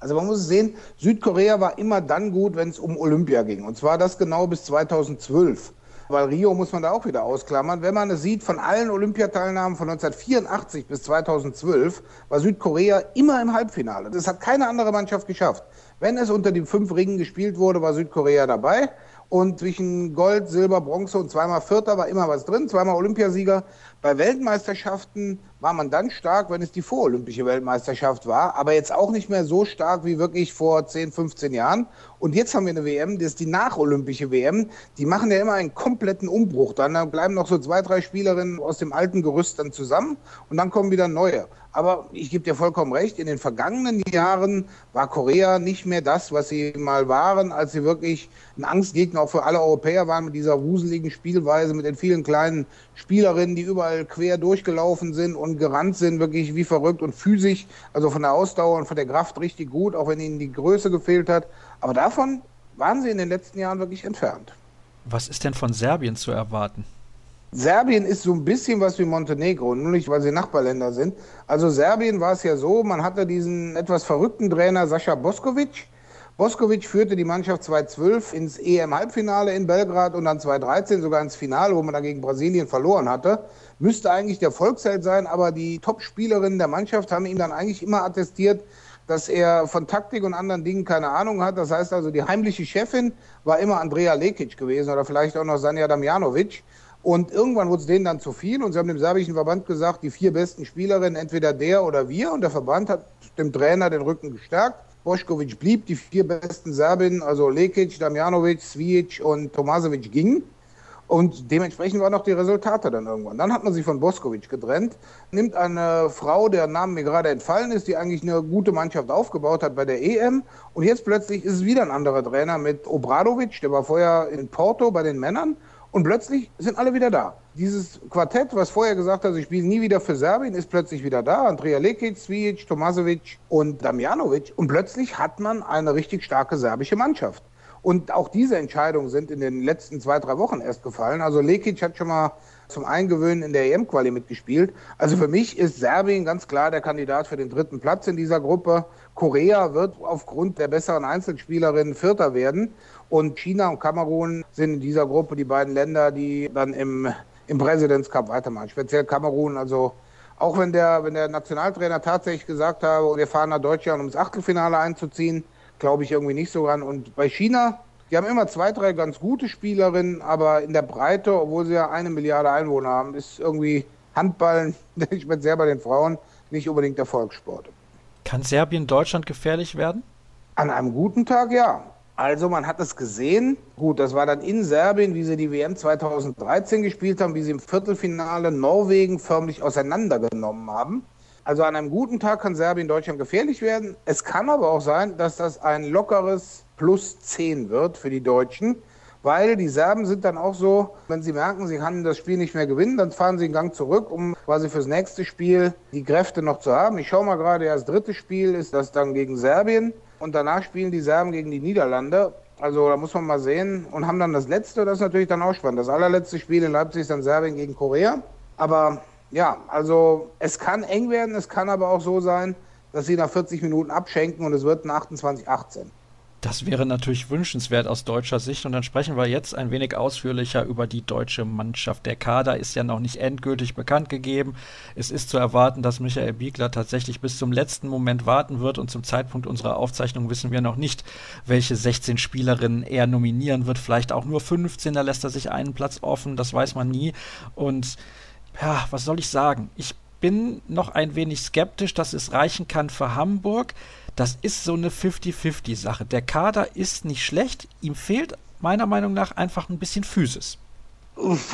Also man muss sehen, Südkorea war immer dann gut, wenn es um Olympia ging. Und zwar das genau bis 2012. Weil Rio muss man da auch wieder ausklammern. Wenn man es sieht, von allen Olympiateilnahmen von 1984 bis 2012 war Südkorea immer im Halbfinale. Das hat keine andere Mannschaft geschafft. Wenn es unter den fünf Ringen gespielt wurde, war Südkorea dabei. Und zwischen Gold, Silber, Bronze und zweimal Vierter war immer was drin, zweimal Olympiasieger. Bei Weltmeisterschaften war man dann stark, wenn es die vorolympische Weltmeisterschaft war, aber jetzt auch nicht mehr so stark wie wirklich vor 10, 15 Jahren. Und jetzt haben wir eine WM, das ist die nacholympische WM. Die machen ja immer einen kompletten Umbruch. Dann bleiben noch so zwei, drei Spielerinnen aus dem alten Gerüst dann zusammen und dann kommen wieder neue. Aber ich gebe dir vollkommen recht, in den vergangenen Jahren war Korea nicht mehr das, was sie mal waren, als sie wirklich ein Angstgegner auch für alle Europäer waren mit dieser wuseligen Spielweise, mit den vielen kleinen Spielerinnen, die überall quer durchgelaufen sind und gerannt sind, wirklich wie verrückt und physisch, also von der Ausdauer und von der Kraft richtig gut, auch wenn ihnen die Größe gefehlt hat. Aber davon waren sie in den letzten Jahren wirklich entfernt. Was ist denn von Serbien zu erwarten? Serbien ist so ein bisschen was wie Montenegro, nur nicht, weil sie Nachbarländer sind. Also Serbien war es ja so, man hatte diesen etwas verrückten Trainer Sascha Boskovic. Boskovic führte die Mannschaft 2012 ins EM-Halbfinale in Belgrad und dann 2013 sogar ins Finale, wo man dann gegen Brasilien verloren hatte. Müsste eigentlich der Volksheld sein, aber die Top-Spielerinnen der Mannschaft haben ihm dann eigentlich immer attestiert, dass er von Taktik und anderen Dingen keine Ahnung hat. Das heißt also, die heimliche Chefin war immer Andrea Lekic gewesen oder vielleicht auch noch Sanja Damjanovic. Und irgendwann wurde es denen dann zu viel und sie haben dem serbischen Verband gesagt, die vier besten Spielerinnen, entweder der oder wir. Und der Verband hat dem Trainer den Rücken gestärkt. Boschkovic blieb, die vier besten Serbinnen, also Lekic, Damjanovic, Svijic und Tomasevic gingen. Und dementsprechend waren auch die Resultate dann irgendwann. Dann hat man sich von Boskovic getrennt, nimmt eine Frau, deren Name mir gerade entfallen ist, die eigentlich eine gute Mannschaft aufgebaut hat bei der EM. Und jetzt plötzlich ist es wieder ein anderer Trainer mit Obradovic, der war vorher in Porto bei den Männern. Und plötzlich sind alle wieder da. Dieses Quartett, was vorher gesagt hat, sie spielen nie wieder für Serbien, ist plötzlich wieder da. Andrea Lekic, Svijic, Tomasevic und Damjanovic. Und plötzlich hat man eine richtig starke serbische Mannschaft. Und auch diese Entscheidungen sind in den letzten zwei, drei Wochen erst gefallen. Also Lekic hat schon mal zum Eingewöhnen in der EM-Quali mitgespielt. Also für mich ist Serbien ganz klar der Kandidat für den dritten Platz in dieser Gruppe. Korea wird aufgrund der besseren Einzelspielerinnen Vierter werden. Und China und Kamerun sind in dieser Gruppe die beiden Länder, die dann im, im Presidents Cup weitermachen. Speziell Kamerun. Also auch wenn der, wenn der Nationaltrainer tatsächlich gesagt habe, wir fahren nach Deutschland, um das Achtelfinale einzuziehen, glaube ich irgendwie nicht so dran. Und bei China, die haben immer zwei, drei ganz gute Spielerinnen, aber in der Breite, obwohl sie ja eine Milliarde Einwohner haben, ist irgendwie Handball, speziell bei den Frauen, nicht unbedingt der Volkssport. Kann Serbien Deutschland gefährlich werden? An einem guten Tag ja. Also man hat es gesehen. Gut, das war dann in Serbien, wie sie die WM 2013 gespielt haben, wie sie im Viertelfinale Norwegen förmlich auseinandergenommen haben. Also an einem guten Tag kann Serbien Deutschland gefährlich werden. Es kann aber auch sein, dass das ein lockeres Plus 10 wird für die Deutschen, weil die Serben sind dann auch so, wenn sie merken, sie können das Spiel nicht mehr gewinnen, dann fahren sie einen Gang zurück, um quasi fürs nächste Spiel die Kräfte noch zu haben. Ich schaue mal gerade, das dritte Spiel ist das dann gegen Serbien und danach spielen die Serben gegen die Niederlande. Also da muss man mal sehen und haben dann das letzte, das ist natürlich dann auch spannend. Das allerletzte Spiel in Leipzig ist dann Serbien gegen Korea. Aber ja, also es kann eng werden, es kann aber auch so sein, dass sie nach 40 Minuten abschenken und es wird ein 28-18. Das wäre natürlich wünschenswert aus deutscher Sicht. Und dann sprechen wir jetzt ein wenig ausführlicher über die deutsche Mannschaft. Der Kader ist ja noch nicht endgültig bekannt gegeben. Es ist zu erwarten, dass Michael Biegler tatsächlich bis zum letzten Moment warten wird. Und zum Zeitpunkt unserer Aufzeichnung wissen wir noch nicht, welche 16 Spielerinnen er nominieren wird. Vielleicht auch nur 15. Da lässt er sich einen Platz offen. Das weiß man nie. Und ja, was soll ich sagen? Ich bin noch ein wenig skeptisch, dass es reichen kann für Hamburg. Das ist so eine 50-50-Sache. Der Kader ist nicht schlecht, ihm fehlt meiner Meinung nach einfach ein bisschen Physis.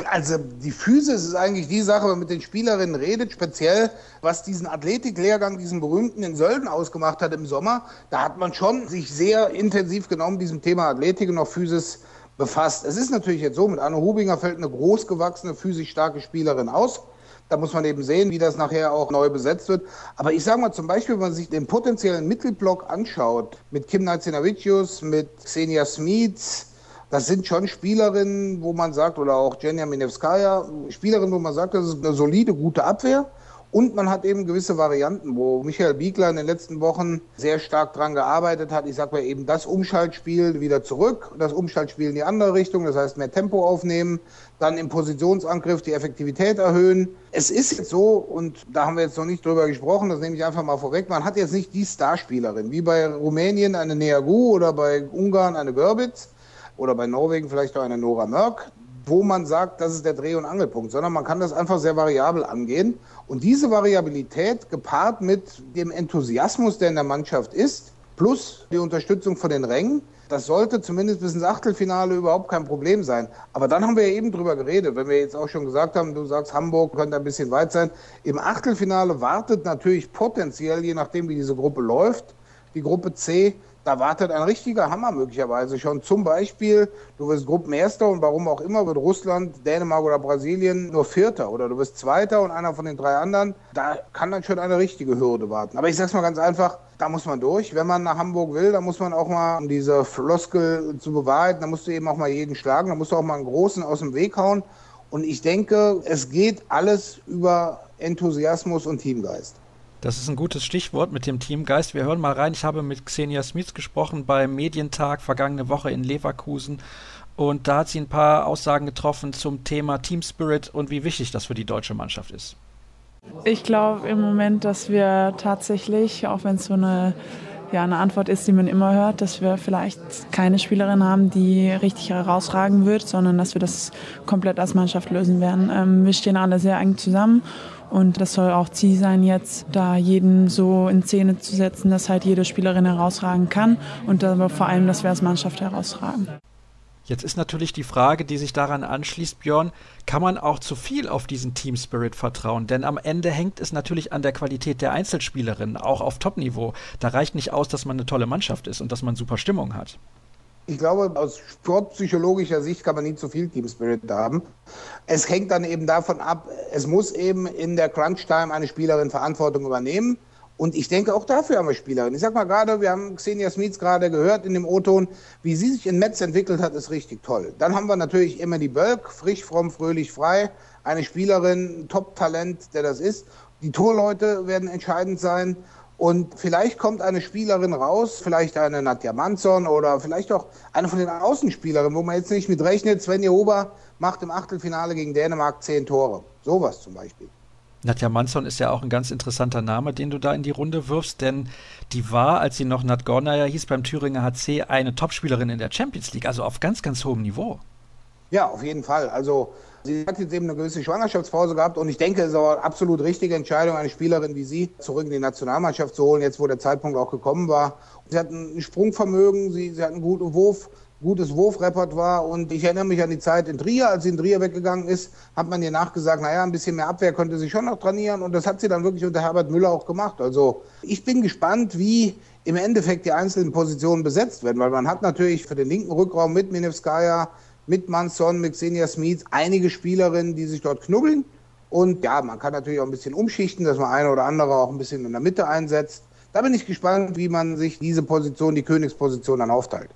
Also die Physis ist eigentlich die Sache, wenn man mit den Spielerinnen redet, speziell was diesen Athletiklehrgang, diesen berühmten in Sölden ausgemacht hat im Sommer. Da hat man schon sich sehr intensiv genommen diesem Thema Athletik und auch Physis befasst. Es ist natürlich jetzt so, mit Anne Hubinger fällt eine großgewachsene, physisch starke Spielerin aus. Da muss man eben sehen, wie das nachher auch neu besetzt wird. Aber ich sage mal zum Beispiel, wenn man sich den potenziellen Mittelblock anschaut, mit Kim Nacinavicius, mit Xenia Smith, das sind schon Spielerinnen, wo man sagt, oder auch Jenja Minevskaya, Spielerinnen, wo man sagt, das ist eine solide, gute Abwehr. Und man hat eben gewisse Varianten, wo Michael Biegler in den letzten Wochen sehr stark dran gearbeitet hat. Ich sag mal eben das Umschaltspiel wieder zurück, das Umschaltspiel in die andere Richtung, das heißt mehr Tempo aufnehmen, dann im Positionsangriff die Effektivität erhöhen. Es ist jetzt so, und da haben wir jetzt noch nicht drüber gesprochen, das nehme ich einfach mal vorweg, man hat jetzt nicht die Starspielerin, wie bei Rumänien eine Neagu oder bei Ungarn eine Görbitz oder bei Norwegen vielleicht auch eine Nora Mörk wo man sagt, das ist der Dreh- und Angelpunkt, sondern man kann das einfach sehr variabel angehen. Und diese Variabilität gepaart mit dem Enthusiasmus, der in der Mannschaft ist, plus die Unterstützung von den Rängen, das sollte zumindest bis ins Achtelfinale überhaupt kein Problem sein. Aber dann haben wir ja eben drüber geredet, wenn wir jetzt auch schon gesagt haben, du sagst, Hamburg könnte ein bisschen weit sein. Im Achtelfinale wartet natürlich potenziell, je nachdem wie diese Gruppe läuft, die Gruppe C da wartet ein richtiger Hammer möglicherweise schon. Zum Beispiel, du wirst Gruppenerster und warum auch immer wird Russland, Dänemark oder Brasilien nur Vierter oder du wirst Zweiter und einer von den drei anderen. Da kann dann schon eine richtige Hürde warten. Aber ich sag's mal ganz einfach, da muss man durch. Wenn man nach Hamburg will, da muss man auch mal, um diese Floskel zu bewahrheiten, da musst du eben auch mal jeden schlagen, da musst du auch mal einen Großen aus dem Weg hauen. Und ich denke, es geht alles über Enthusiasmus und Teamgeist. Das ist ein gutes Stichwort mit dem Teamgeist. Wir hören mal rein. Ich habe mit Xenia Smith gesprochen beim Medientag vergangene Woche in Leverkusen. Und da hat sie ein paar Aussagen getroffen zum Thema Team Spirit und wie wichtig das für die deutsche Mannschaft ist. Ich glaube im Moment, dass wir tatsächlich, auch wenn es so eine, ja, eine Antwort ist, die man immer hört, dass wir vielleicht keine Spielerin haben, die richtig herausragen wird, sondern dass wir das komplett als Mannschaft lösen werden. Ähm, wir stehen alle sehr eng zusammen und das soll auch Ziel sein, jetzt da jeden so in Szene zu setzen, dass halt jede Spielerin herausragen kann und aber vor allem, dass wir als Mannschaft herausragen. Jetzt ist natürlich die Frage, die sich daran anschließt, Björn, kann man auch zu viel auf diesen Team Spirit vertrauen? Denn am Ende hängt es natürlich an der Qualität der Einzelspielerinnen, auch auf Top-Niveau. Da reicht nicht aus, dass man eine tolle Mannschaft ist und dass man super Stimmung hat. Ich glaube, aus sportpsychologischer Sicht kann man nie zu viel Team Spirit haben. Es hängt dann eben davon ab, es muss eben in der Crunch-Time eine Spielerin Verantwortung übernehmen. Und ich denke, auch dafür haben wir Spielerinnen. Ich sag mal gerade, wir haben Xenia Smith gerade gehört in dem O-Ton, wie sie sich in Metz entwickelt hat, ist richtig toll. Dann haben wir natürlich die Bölk, frisch, fromm, fröhlich, frei. Eine Spielerin, Top-Talent, der das ist. Die Torleute werden entscheidend sein. Und vielleicht kommt eine Spielerin raus, vielleicht eine Nadja Manson oder vielleicht auch eine von den Außenspielerinnen, wo man jetzt nicht mit rechnet. Svenja Huber macht im Achtelfinale gegen Dänemark zehn Tore. Sowas zum Beispiel. Nadja Manson ist ja auch ein ganz interessanter Name, den du da in die Runde wirfst, denn die war, als sie noch Nadgornaya hieß, beim Thüringer HC eine Topspielerin in der Champions League, also auf ganz, ganz hohem Niveau. Ja, auf jeden Fall. Also Sie hat jetzt eben eine gewisse Schwangerschaftspause gehabt und ich denke, es ist auch eine absolut richtige Entscheidung, eine Spielerin wie sie zurück in die Nationalmannschaft zu holen, jetzt wo der Zeitpunkt auch gekommen war. Sie hat ein Sprungvermögen, sie, sie hat einen guten Wurf, gutes Wurfrepertoire und ich erinnere mich an die Zeit in Trier, als sie in Trier weggegangen ist, hat man ihr nachgesagt, naja, ein bisschen mehr Abwehr könnte sie schon noch trainieren und das hat sie dann wirklich unter Herbert Müller auch gemacht. Also ich bin gespannt, wie im Endeffekt die einzelnen Positionen besetzt werden, weil man hat natürlich für den linken Rückraum mit Minevskaya, mit Manson, mit Xenia Smith einige Spielerinnen, die sich dort knubbeln. Und ja, man kann natürlich auch ein bisschen umschichten, dass man eine oder andere auch ein bisschen in der Mitte einsetzt. Da bin ich gespannt, wie man sich diese Position, die Königsposition dann aufteilt.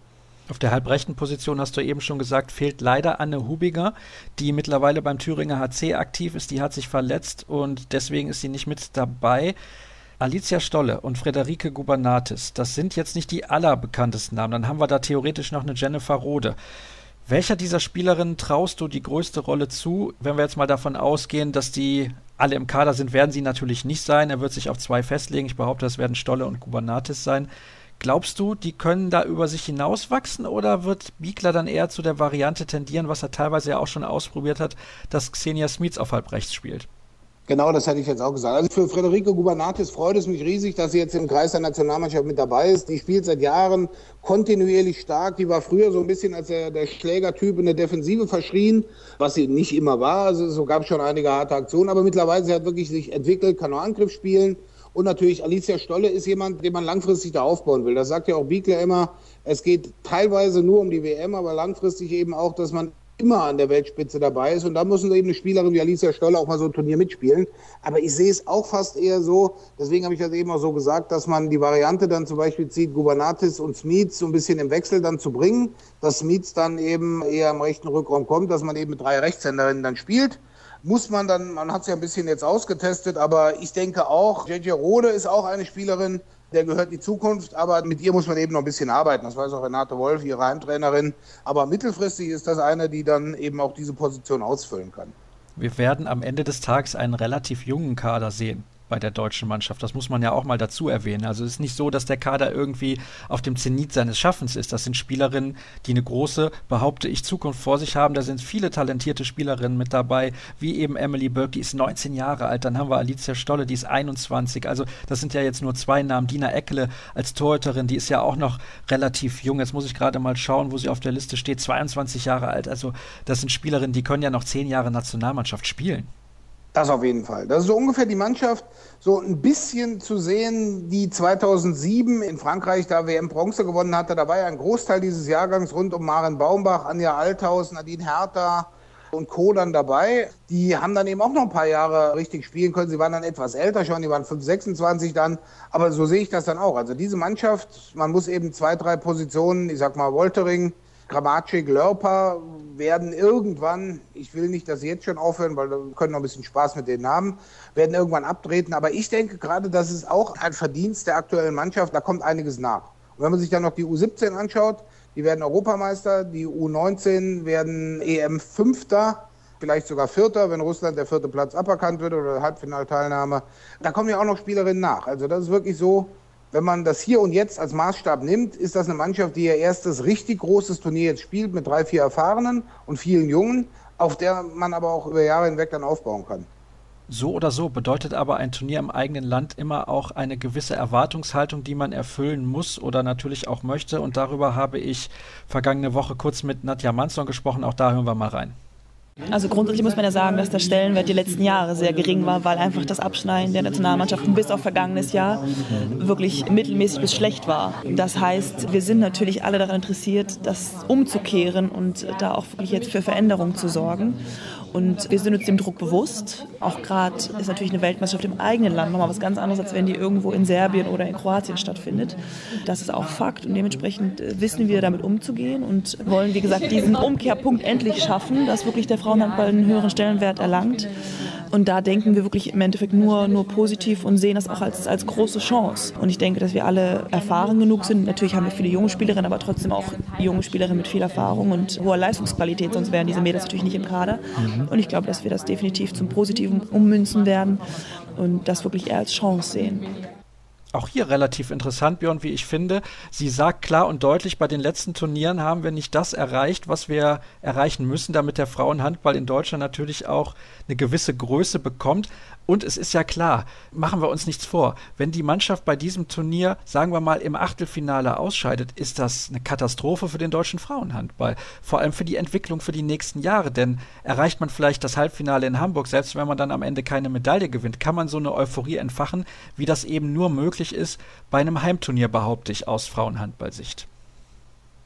Auf der halbrechten Position hast du eben schon gesagt, fehlt leider Anne Hubiger, die mittlerweile beim Thüringer HC aktiv ist. Die hat sich verletzt und deswegen ist sie nicht mit dabei. Alicia Stolle und Frederike Gubernatis, das sind jetzt nicht die allerbekanntesten Namen. Dann haben wir da theoretisch noch eine Jennifer Rode. Welcher dieser Spielerinnen traust du die größte Rolle zu? Wenn wir jetzt mal davon ausgehen, dass die alle im Kader sind, werden sie natürlich nicht sein. Er wird sich auf zwei festlegen. Ich behaupte, es werden Stolle und Kubernatis sein. Glaubst du, die können da über sich hinauswachsen oder wird Biegler dann eher zu der Variante tendieren, was er teilweise ja auch schon ausprobiert hat, dass Xenia Smith auf halb rechts spielt? Genau, das hätte ich jetzt auch gesagt. Also für Federico Gubernatis freut es mich riesig, dass sie jetzt im Kreis der Nationalmannschaft mit dabei ist. Die spielt seit Jahren kontinuierlich stark. Die war früher so ein bisschen als der, der Schlägertyp in der Defensive verschrien, was sie nicht immer war. Also so gab es schon einige harte Aktionen, aber mittlerweile sie hat wirklich sich entwickelt, kann nur Angriff spielen. Und natürlich Alicia Stolle ist jemand, den man langfristig da aufbauen will. Das sagt ja auch Biegler immer. Es geht teilweise nur um die WM, aber langfristig eben auch, dass man immer an der Weltspitze dabei ist. Und da müssen eben eine Spielerin wie Alicia Stoll auch mal so ein Turnier mitspielen. Aber ich sehe es auch fast eher so, deswegen habe ich das eben auch so gesagt, dass man die Variante dann zum Beispiel zieht, Gubernatis und Smith so ein bisschen im Wechsel dann zu bringen, dass Smith dann eben eher im rechten Rückraum kommt, dass man eben mit drei Rechtshänderinnen dann spielt muss man dann, man hat es ja ein bisschen jetzt ausgetestet, aber ich denke auch, JJ Rode ist auch eine Spielerin, der gehört die Zukunft, aber mit ihr muss man eben noch ein bisschen arbeiten. Das weiß auch Renate Wolf, ihre Heimtrainerin. Aber mittelfristig ist das eine, die dann eben auch diese Position ausfüllen kann. Wir werden am Ende des Tages einen relativ jungen Kader sehen bei der deutschen Mannschaft. Das muss man ja auch mal dazu erwähnen. Also es ist nicht so, dass der Kader irgendwie auf dem Zenit seines Schaffens ist. Das sind Spielerinnen, die eine große, behaupte ich, Zukunft vor sich haben. Da sind viele talentierte Spielerinnen mit dabei, wie eben Emily Burke, die ist 19 Jahre alt. Dann haben wir Alicia Stolle, die ist 21. Also das sind ja jetzt nur zwei Namen. Dina Eckle als Torhüterin, die ist ja auch noch relativ jung. Jetzt muss ich gerade mal schauen, wo sie auf der Liste steht. 22 Jahre alt. Also das sind Spielerinnen, die können ja noch zehn Jahre Nationalmannschaft spielen. Das auf jeden Fall. Das ist so ungefähr die Mannschaft, so ein bisschen zu sehen, die 2007 in Frankreich da WM Bronze gewonnen hatte. Da war ja ein Großteil dieses Jahrgangs rund um Maren Baumbach, Anja Althaus, Nadine Hertha und Co. dann dabei. Die haben dann eben auch noch ein paar Jahre richtig spielen können. Sie waren dann etwas älter schon, die waren 5, 26 dann. Aber so sehe ich das dann auch. Also diese Mannschaft, man muss eben zwei, drei Positionen, ich sag mal Woltering, Gramatschik, Lörper werden irgendwann, ich will nicht, dass sie jetzt schon aufhören, weil wir können noch ein bisschen Spaß mit den Namen, werden irgendwann abtreten. Aber ich denke gerade, das ist auch ein Verdienst der aktuellen Mannschaft. Da kommt einiges nach. Und wenn man sich dann noch die U17 anschaut, die werden Europameister, die U19 werden EM Fünfter, vielleicht sogar Vierter, wenn Russland der vierte Platz aberkannt wird oder Halbfinalteilnahme. Da kommen ja auch noch Spielerinnen nach. Also das ist wirklich so, wenn man das hier und jetzt als Maßstab nimmt, ist das eine Mannschaft, die ihr erstes richtig großes Turnier jetzt spielt mit drei, vier Erfahrenen und vielen Jungen, auf der man aber auch über Jahre hinweg dann aufbauen kann. So oder so bedeutet aber ein Turnier im eigenen Land immer auch eine gewisse Erwartungshaltung, die man erfüllen muss oder natürlich auch möchte. Und darüber habe ich vergangene Woche kurz mit Nadja Manson gesprochen. Auch da hören wir mal rein. Also grundsätzlich muss man ja sagen, dass der Stellenwert die letzten Jahre sehr gering war, weil einfach das Abschneiden der Nationalmannschaften bis auf vergangenes Jahr wirklich mittelmäßig bis schlecht war. Das heißt, wir sind natürlich alle daran interessiert, das umzukehren und da auch wirklich jetzt für Veränderungen zu sorgen. Und wir sind uns dem Druck bewusst. Auch gerade ist natürlich eine Weltmeisterschaft im eigenen Land nochmal was ganz anderes, als wenn die irgendwo in Serbien oder in Kroatien stattfindet. Das ist auch Fakt und dementsprechend äh, wissen wir damit umzugehen und wollen, wie gesagt, diesen Umkehrpunkt endlich schaffen, dass wirklich der Frauenhandball einen höheren Stellenwert erlangt. Und da denken wir wirklich im Endeffekt nur, nur positiv und sehen das auch als, als große Chance. Und ich denke, dass wir alle erfahren genug sind. Natürlich haben wir viele junge Spielerinnen, aber trotzdem auch junge Spielerinnen mit viel Erfahrung und hoher Leistungsqualität, sonst wären diese Mädels natürlich nicht im Kader. Und ich glaube, dass wir das definitiv zum Positiven ummünzen werden und das wirklich eher als Chance sehen. Auch hier relativ interessant, Björn, wie ich finde. Sie sagt klar und deutlich, bei den letzten Turnieren haben wir nicht das erreicht, was wir erreichen müssen, damit der Frauenhandball in Deutschland natürlich auch eine gewisse Größe bekommt. Und es ist ja klar, machen wir uns nichts vor, wenn die Mannschaft bei diesem Turnier, sagen wir mal, im Achtelfinale ausscheidet, ist das eine Katastrophe für den deutschen Frauenhandball. Vor allem für die Entwicklung für die nächsten Jahre. Denn erreicht man vielleicht das Halbfinale in Hamburg, selbst wenn man dann am Ende keine Medaille gewinnt, kann man so eine Euphorie entfachen, wie das eben nur möglich ist bei einem Heimturnier, behaupte ich, aus Frauenhandballsicht.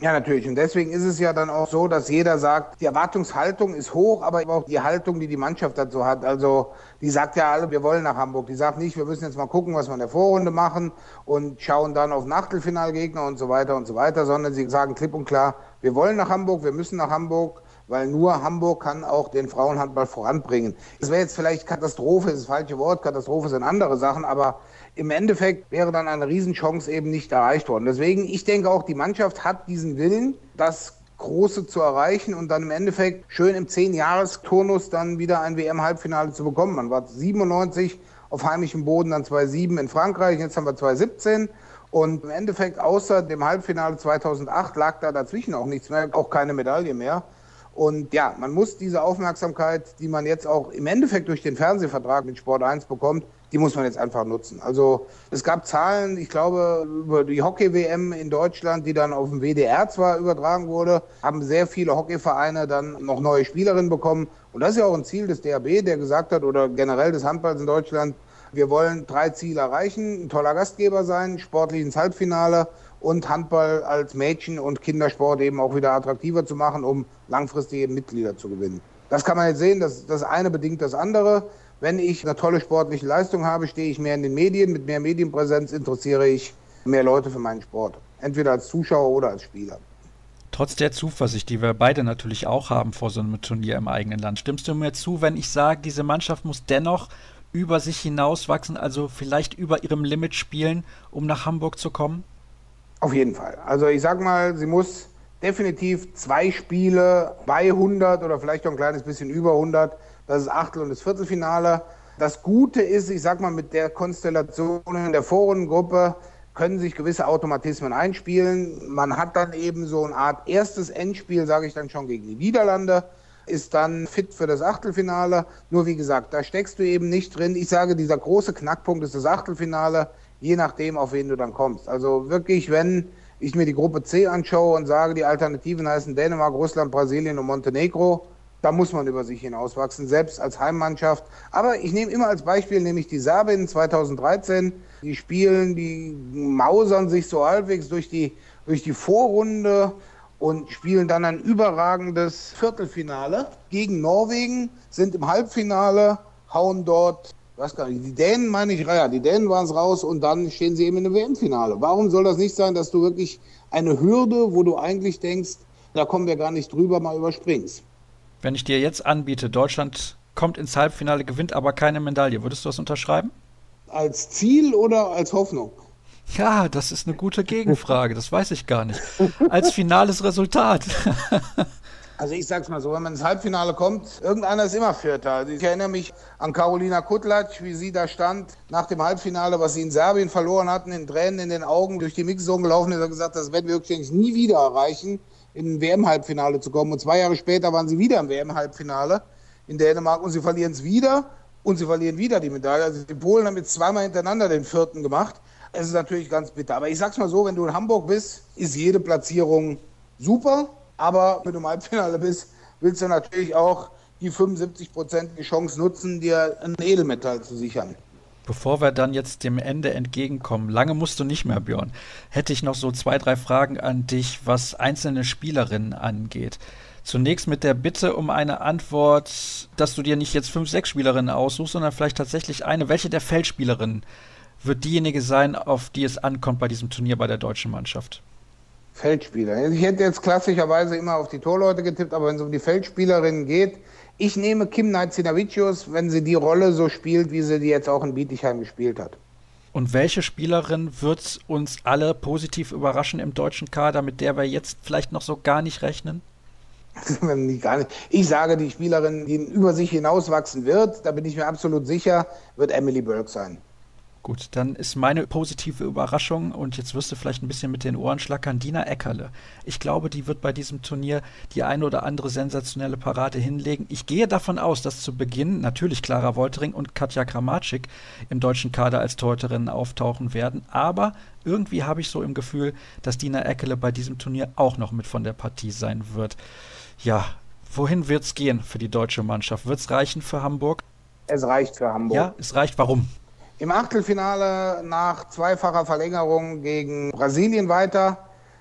Ja, natürlich. Und deswegen ist es ja dann auch so, dass jeder sagt, die Erwartungshaltung ist hoch, aber auch die Haltung, die die Mannschaft dazu hat. Also die sagt ja alle, wir wollen nach Hamburg. Die sagt nicht, wir müssen jetzt mal gucken, was wir in der Vorrunde machen und schauen dann auf Nachtelfinalgegner und so weiter und so weiter, sondern sie sagen klipp und klar, wir wollen nach Hamburg, wir müssen nach Hamburg weil nur Hamburg kann auch den Frauenhandball voranbringen. Es wäre jetzt vielleicht Katastrophe, ist das falsche Wort, Katastrophe sind andere Sachen, aber im Endeffekt wäre dann eine Riesenchance eben nicht erreicht worden. Deswegen, ich denke auch, die Mannschaft hat diesen Willen, das Große zu erreichen und dann im Endeffekt schön im Zehn-Jahres-Turnus dann wieder ein WM-Halbfinale zu bekommen. Man war 97 auf heimischem Boden, dann 2007 in Frankreich, jetzt haben wir 2017. Und im Endeffekt, außer dem Halbfinale 2008, lag da dazwischen auch nichts mehr, auch keine Medaille mehr. Und ja, man muss diese Aufmerksamkeit, die man jetzt auch im Endeffekt durch den Fernsehvertrag mit Sport 1 bekommt, die muss man jetzt einfach nutzen. Also es gab Zahlen, ich glaube, über die Hockey-WM in Deutschland, die dann auf dem WDR zwar übertragen wurde, haben sehr viele Hockeyvereine dann noch neue Spielerinnen bekommen. Und das ist ja auch ein Ziel des DAB, der gesagt hat, oder generell des Handballs in Deutschland, wir wollen drei Ziele erreichen, ein toller Gastgeber sein, sportlich ins Halbfinale und Handball als Mädchen- und Kindersport eben auch wieder attraktiver zu machen, um langfristige Mitglieder zu gewinnen. Das kann man jetzt sehen, das, das eine bedingt das andere. Wenn ich eine tolle sportliche Leistung habe, stehe ich mehr in den Medien. Mit mehr Medienpräsenz interessiere ich mehr Leute für meinen Sport. Entweder als Zuschauer oder als Spieler. Trotz der Zuversicht, die wir beide natürlich auch haben vor so einem Turnier im eigenen Land, stimmst du mir zu, wenn ich sage, diese Mannschaft muss dennoch über sich hinauswachsen, also vielleicht über ihrem Limit spielen, um nach Hamburg zu kommen? Auf jeden Fall. Also ich sag mal, sie muss definitiv zwei Spiele bei 100 oder vielleicht auch ein kleines bisschen über 100 das ist Achtel- und das Viertelfinale. Das Gute ist, ich sag mal, mit der Konstellation in der Vorrundengruppe können sich gewisse Automatismen einspielen. Man hat dann eben so eine Art erstes Endspiel, sage ich dann schon, gegen die Niederlande, ist dann fit für das Achtelfinale. Nur wie gesagt, da steckst du eben nicht drin. Ich sage, dieser große Knackpunkt ist das Achtelfinale, je nachdem, auf wen du dann kommst. Also wirklich, wenn ich mir die Gruppe C anschaue und sage, die Alternativen heißen Dänemark, Russland, Brasilien und Montenegro, da muss man über sich hinauswachsen, selbst als Heimmannschaft. Aber ich nehme immer als Beispiel nämlich die Serbinnen 2013. Die spielen, die mausern sich so halbwegs durch die, durch die Vorrunde und spielen dann ein überragendes Viertelfinale gegen Norwegen, sind im Halbfinale, hauen dort, was gar nicht, die Dänen meine ich, ja, die Dänen waren es raus und dann stehen sie eben in einem WM-Finale. Warum soll das nicht sein, dass du wirklich eine Hürde, wo du eigentlich denkst, da kommen wir gar nicht drüber, mal überspringst? Wenn ich dir jetzt anbiete, Deutschland kommt ins Halbfinale, gewinnt aber keine Medaille, würdest du das unterschreiben? Als Ziel oder als Hoffnung? Ja, das ist eine gute Gegenfrage, das weiß ich gar nicht. Als finales Resultat. Also ich sag's mal so, wenn man ins Halbfinale kommt, irgendeiner ist immer Vierter. Also ich erinnere mich an Carolina Kutlatsch, wie sie da stand nach dem Halbfinale, was sie in Serbien verloren hatten, in Tränen in den Augen durch die Mixzone gelaufen ist und gesagt, das werden wir wirklich nie wieder erreichen in ein WM-Halbfinale zu kommen. Und zwei Jahre später waren sie wieder im WM-Halbfinale in Dänemark und sie verlieren es wieder und sie verlieren wieder die Medaille. Also die Polen haben jetzt zweimal hintereinander den vierten gemacht. Es ist natürlich ganz bitter. Aber ich sag's mal so, wenn du in Hamburg bist, ist jede Platzierung super. Aber wenn du im Halbfinale bist, willst du natürlich auch die 75-prozentige Chance nutzen, dir ein Edelmetall zu sichern. Bevor wir dann jetzt dem Ende entgegenkommen, lange musst du nicht mehr, Björn, hätte ich noch so zwei, drei Fragen an dich, was einzelne Spielerinnen angeht. Zunächst mit der Bitte um eine Antwort, dass du dir nicht jetzt fünf, sechs Spielerinnen aussuchst, sondern vielleicht tatsächlich eine. Welche der Feldspielerinnen wird diejenige sein, auf die es ankommt bei diesem Turnier bei der deutschen Mannschaft? Feldspieler. Ich hätte jetzt klassischerweise immer auf die Torleute getippt, aber wenn es um die Feldspielerinnen geht, ich nehme Kim Naizinavicius, wenn sie die Rolle so spielt, wie sie die jetzt auch in Bietigheim gespielt hat. Und welche Spielerin wird uns alle positiv überraschen im deutschen Kader, mit der wir jetzt vielleicht noch so gar nicht rechnen? Ich sage, die Spielerin, die über sich hinauswachsen wird, da bin ich mir absolut sicher, wird Emily Burke sein. Gut, dann ist meine positive Überraschung, und jetzt wirst du vielleicht ein bisschen mit den Ohren schlackern, Dina Eckerle. Ich glaube, die wird bei diesem Turnier die eine oder andere sensationelle Parade hinlegen. Ich gehe davon aus, dass zu Beginn natürlich Clara Woltering und Katja Kramatschik im deutschen Kader als Torhüterinnen auftauchen werden, aber irgendwie habe ich so im Gefühl, dass Dina Eckerle bei diesem Turnier auch noch mit von der Partie sein wird. Ja, wohin wird es gehen für die deutsche Mannschaft? Wird es reichen für Hamburg? Es reicht für Hamburg. Ja, es reicht. Warum? Im Achtelfinale nach zweifacher Verlängerung gegen Brasilien weiter.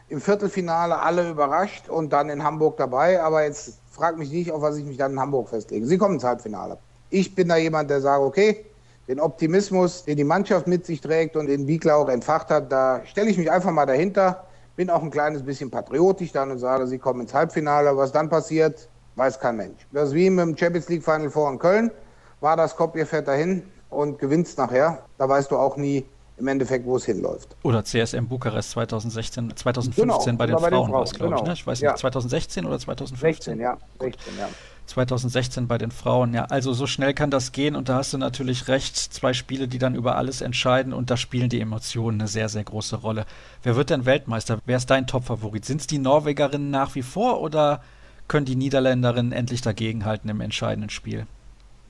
Im Viertelfinale alle überrascht und dann in Hamburg dabei. Aber jetzt frag mich nicht, auf was ich mich dann in Hamburg festlege. Sie kommen ins Halbfinale. Ich bin da jemand, der sagt, okay, den Optimismus, den die Mannschaft mit sich trägt und den Wiegler auch entfacht hat, da stelle ich mich einfach mal dahinter. Bin auch ein kleines bisschen patriotisch dann und sage, sie kommen ins Halbfinale. Was dann passiert, weiß kein Mensch. Das ist wie im Champions League Final vor in Köln. War das Kopf, fährt dahin und gewinnst nachher, da weißt du auch nie im Endeffekt, wo es hinläuft. Oder CSM Bukarest 2016, 2015 genau, bei den Frauen, Frauen war es, glaube genau. ich. Ne? Ich weiß nicht, 2016 oder 2015? 16, ja. 16, ja. 2016 bei den Frauen. Ja, also so schnell kann das gehen und da hast du natürlich recht. Zwei Spiele, die dann über alles entscheiden und da spielen die Emotionen eine sehr, sehr große Rolle. Wer wird denn Weltmeister? Wer ist dein Topfavorit? Sind es die Norwegerinnen nach wie vor oder können die Niederländerinnen endlich dagegenhalten im entscheidenden Spiel?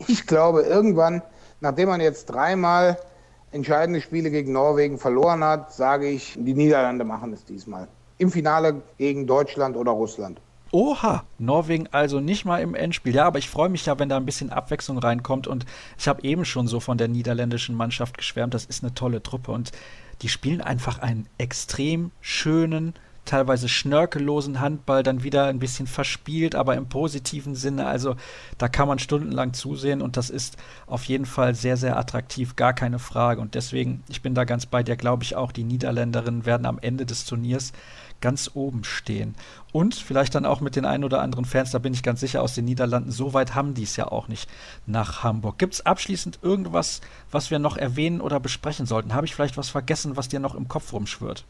Ich glaube, irgendwann, nachdem man jetzt dreimal entscheidende Spiele gegen Norwegen verloren hat, sage ich, die Niederlande machen es diesmal. Im Finale gegen Deutschland oder Russland. Oha, Norwegen also nicht mal im Endspiel. Ja, aber ich freue mich ja, wenn da ein bisschen Abwechslung reinkommt. Und ich habe eben schon so von der niederländischen Mannschaft geschwärmt. Das ist eine tolle Truppe. Und die spielen einfach einen extrem schönen, teilweise schnörkellosen Handball, dann wieder ein bisschen verspielt, aber im positiven Sinne. Also da kann man stundenlang zusehen und das ist auf jeden Fall sehr, sehr attraktiv, gar keine Frage. Und deswegen, ich bin da ganz bei dir, glaube ich auch, die Niederländerinnen werden am Ende des Turniers ganz oben stehen. Und vielleicht dann auch mit den ein oder anderen Fans, da bin ich ganz sicher, aus den Niederlanden. So weit haben die es ja auch nicht nach Hamburg. Gibt es abschließend irgendwas, was wir noch erwähnen oder besprechen sollten? Habe ich vielleicht was vergessen, was dir noch im Kopf rumschwirrt?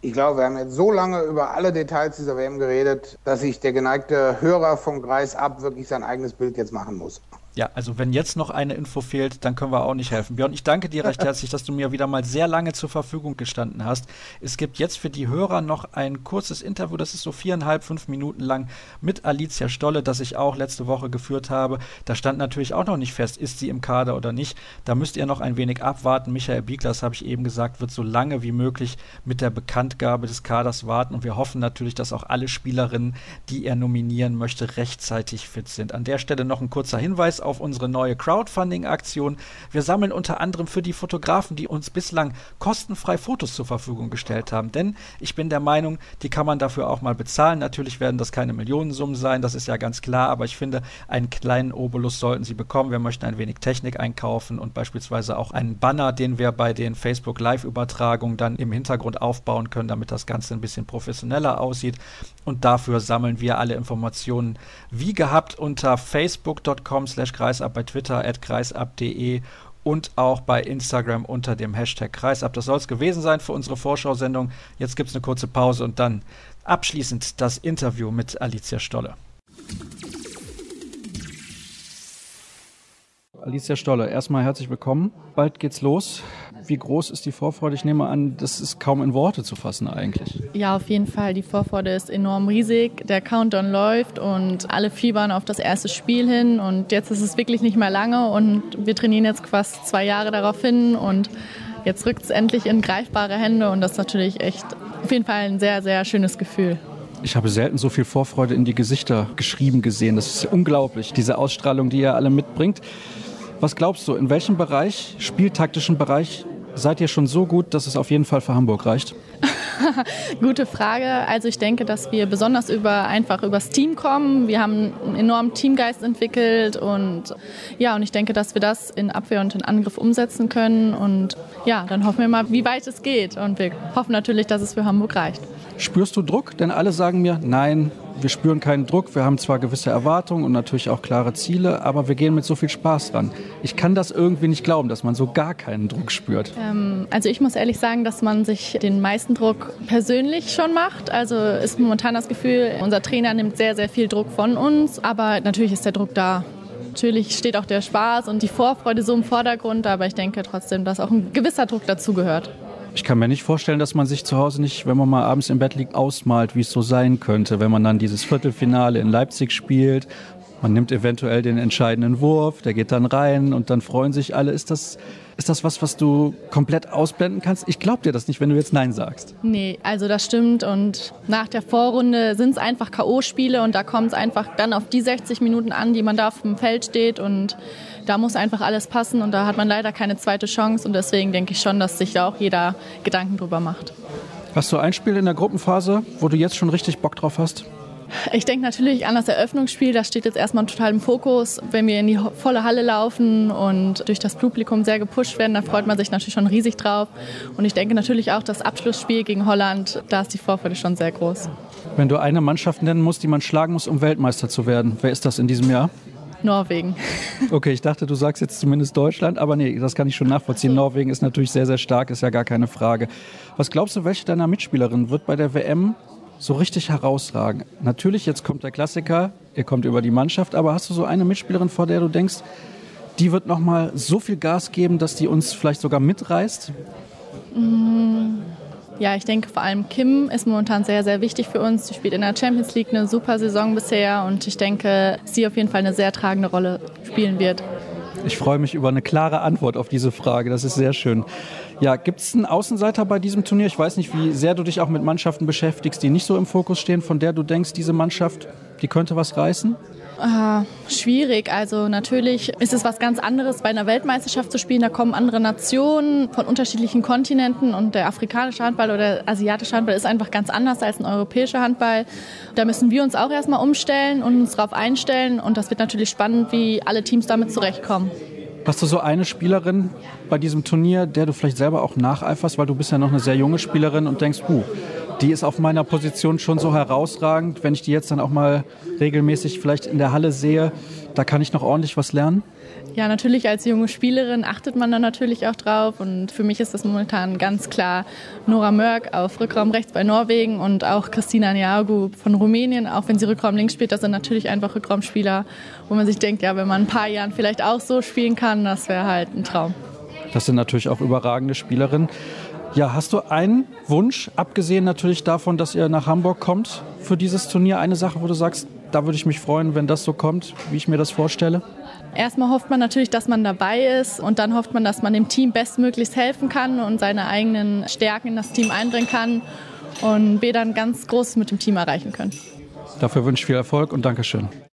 Ich glaube, wir haben jetzt so lange über alle Details dieser WM geredet, dass sich der geneigte Hörer vom Kreis ab wirklich sein eigenes Bild jetzt machen muss. Ja, also wenn jetzt noch eine Info fehlt, dann können wir auch nicht helfen. Björn, ich danke dir recht herzlich, dass du mir wieder mal sehr lange zur Verfügung gestanden hast. Es gibt jetzt für die Hörer noch ein kurzes Interview, das ist so viereinhalb, fünf Minuten lang mit Alicia Stolle, das ich auch letzte Woche geführt habe. Da stand natürlich auch noch nicht fest, ist sie im Kader oder nicht. Da müsst ihr noch ein wenig abwarten. Michael Biegler, das habe ich eben gesagt, wird so lange wie möglich mit der Bekanntgabe des Kaders warten und wir hoffen natürlich, dass auch alle Spielerinnen, die er nominieren möchte, rechtzeitig fit sind. An der Stelle noch ein kurzer Hinweis auf unsere neue Crowdfunding-Aktion. Wir sammeln unter anderem für die Fotografen, die uns bislang kostenfrei Fotos zur Verfügung gestellt haben. Denn ich bin der Meinung, die kann man dafür auch mal bezahlen. Natürlich werden das keine Millionensummen sein, das ist ja ganz klar, aber ich finde, einen kleinen Obolus sollten sie bekommen. Wir möchten ein wenig Technik einkaufen und beispielsweise auch einen Banner, den wir bei den Facebook Live-Übertragungen dann im Hintergrund aufbauen können, damit das Ganze ein bisschen professioneller aussieht. Und dafür sammeln wir alle Informationen wie gehabt unter facebook.com slash kreisab, bei Twitter at kreisab.de und auch bei Instagram unter dem Hashtag Kreisab. Das soll es gewesen sein für unsere Vorschau-Sendung. Jetzt gibt es eine kurze Pause und dann abschließend das Interview mit Alicia Stolle. Alicia Stolle, erstmal herzlich willkommen. Bald geht's los. Wie groß ist die Vorfreude? Ich nehme an, das ist kaum in Worte zu fassen eigentlich. Ja, auf jeden Fall. Die Vorfreude ist enorm riesig. Der Countdown läuft und alle fiebern auf das erste Spiel hin. Und jetzt ist es wirklich nicht mehr lange und wir trainieren jetzt fast zwei Jahre darauf hin und jetzt rückt es endlich in greifbare Hände und das ist natürlich echt auf jeden Fall ein sehr, sehr schönes Gefühl. Ich habe selten so viel Vorfreude in die Gesichter geschrieben gesehen. Das ist unglaublich, diese Ausstrahlung, die ihr alle mitbringt. Was glaubst du, in welchem Bereich, spieltaktischen Bereich, seid ihr schon so gut, dass es auf jeden Fall für Hamburg reicht? Gute Frage. Also ich denke, dass wir besonders über einfach übers Team kommen. Wir haben einen enormen Teamgeist entwickelt und ja, und ich denke, dass wir das in Abwehr und in Angriff umsetzen können und ja, dann hoffen wir mal, wie weit es geht und wir hoffen natürlich, dass es für Hamburg reicht. Spürst du Druck? Denn alle sagen mir, nein, wir spüren keinen Druck. Wir haben zwar gewisse Erwartungen und natürlich auch klare Ziele, aber wir gehen mit so viel Spaß dran. Ich kann das irgendwie nicht glauben, dass man so gar keinen Druck spürt. Ähm, also ich muss ehrlich sagen, dass man sich den meisten Druck persönlich schon macht. Also ist momentan das Gefühl, unser Trainer nimmt sehr, sehr viel Druck von uns, aber natürlich ist der Druck da. Natürlich steht auch der Spaß und die Vorfreude so im Vordergrund, aber ich denke trotzdem, dass auch ein gewisser Druck dazugehört. Ich kann mir nicht vorstellen, dass man sich zu Hause nicht, wenn man mal abends im Bett liegt, ausmalt, wie es so sein könnte, wenn man dann dieses Viertelfinale in Leipzig spielt. Man nimmt eventuell den entscheidenden Wurf, der geht dann rein und dann freuen sich alle. Ist das, ist das was, was du komplett ausblenden kannst? Ich glaube dir das nicht, wenn du jetzt Nein sagst. Nee, also das stimmt. Und nach der Vorrunde sind es einfach K.O.-Spiele und da kommt es einfach dann auf die 60 Minuten an, die man da auf dem Feld steht und da muss einfach alles passen und da hat man leider keine zweite Chance und deswegen denke ich schon, dass sich da auch jeder Gedanken drüber macht. Hast du ein Spiel in der Gruppenphase, wo du jetzt schon richtig Bock drauf hast? Ich denke natürlich an das Eröffnungsspiel, das steht jetzt erstmal total im Fokus. Wenn wir in die volle Halle laufen und durch das Publikum sehr gepusht werden, da freut man sich natürlich schon riesig drauf. Und ich denke natürlich auch das Abschlussspiel gegen Holland, da ist die Vorfreude schon sehr groß. Wenn du eine Mannschaft nennen musst, die man schlagen muss, um Weltmeister zu werden, wer ist das in diesem Jahr? Norwegen. Okay, ich dachte, du sagst jetzt zumindest Deutschland, aber nee, das kann ich schon nachvollziehen. Norwegen ist natürlich sehr, sehr stark, ist ja gar keine Frage. Was glaubst du, welche deiner Mitspielerinnen wird bei der WM so richtig herausragen? Natürlich, jetzt kommt der Klassiker, ihr kommt über die Mannschaft, aber hast du so eine Mitspielerin, vor der du denkst, die wird nochmal so viel Gas geben, dass die uns vielleicht sogar mitreißt? Mm, Ja, ich denke vor allem Kim ist momentan sehr, sehr wichtig für uns. Sie spielt in der Champions League eine super Saison bisher und ich denke, sie auf jeden Fall eine sehr tragende Rolle spielen wird. Ich freue mich über eine klare Antwort auf diese Frage. Das ist sehr schön. Ja, gibt es einen Außenseiter bei diesem Turnier? Ich weiß nicht, wie sehr du dich auch mit Mannschaften beschäftigst, die nicht so im Fokus stehen, von der du denkst, diese Mannschaft, die könnte was reißen? Äh, schwierig. Also natürlich ist es was ganz anderes, bei einer Weltmeisterschaft zu spielen. Da kommen andere Nationen von unterschiedlichen Kontinenten und der afrikanische Handball oder der asiatische Handball ist einfach ganz anders als ein europäischer Handball. Da müssen wir uns auch erstmal umstellen und uns darauf einstellen und das wird natürlich spannend, wie alle Teams damit zurechtkommen. Hast du so eine Spielerin bei diesem Turnier, der du vielleicht selber auch nacheiferst, weil du bist ja noch eine sehr junge Spielerin und denkst, huh, die ist auf meiner Position schon so herausragend, wenn ich die jetzt dann auch mal regelmäßig vielleicht in der Halle sehe, da kann ich noch ordentlich was lernen? Ja, natürlich als junge Spielerin achtet man da natürlich auch drauf und für mich ist das momentan ganz klar Nora Mörk auf Rückraum rechts bei Norwegen und auch Christina Niagu von Rumänien, auch wenn sie Rückraum links spielt, das sind natürlich einfach Rückraumspieler, wo man sich denkt, ja, wenn man ein paar Jahren vielleicht auch so spielen kann, das wäre halt ein Traum. Das sind natürlich auch überragende Spielerinnen. Ja, hast du einen Wunsch, abgesehen natürlich davon, dass ihr nach Hamburg kommt für dieses Turnier? Eine Sache, wo du sagst, da würde ich mich freuen, wenn das so kommt, wie ich mir das vorstelle? Erstmal hofft man natürlich, dass man dabei ist und dann hofft man, dass man dem Team bestmöglichst helfen kann und seine eigenen Stärken in das Team einbringen kann und B dann ganz Großes mit dem Team erreichen können. Dafür wünsche ich viel Erfolg und Dankeschön.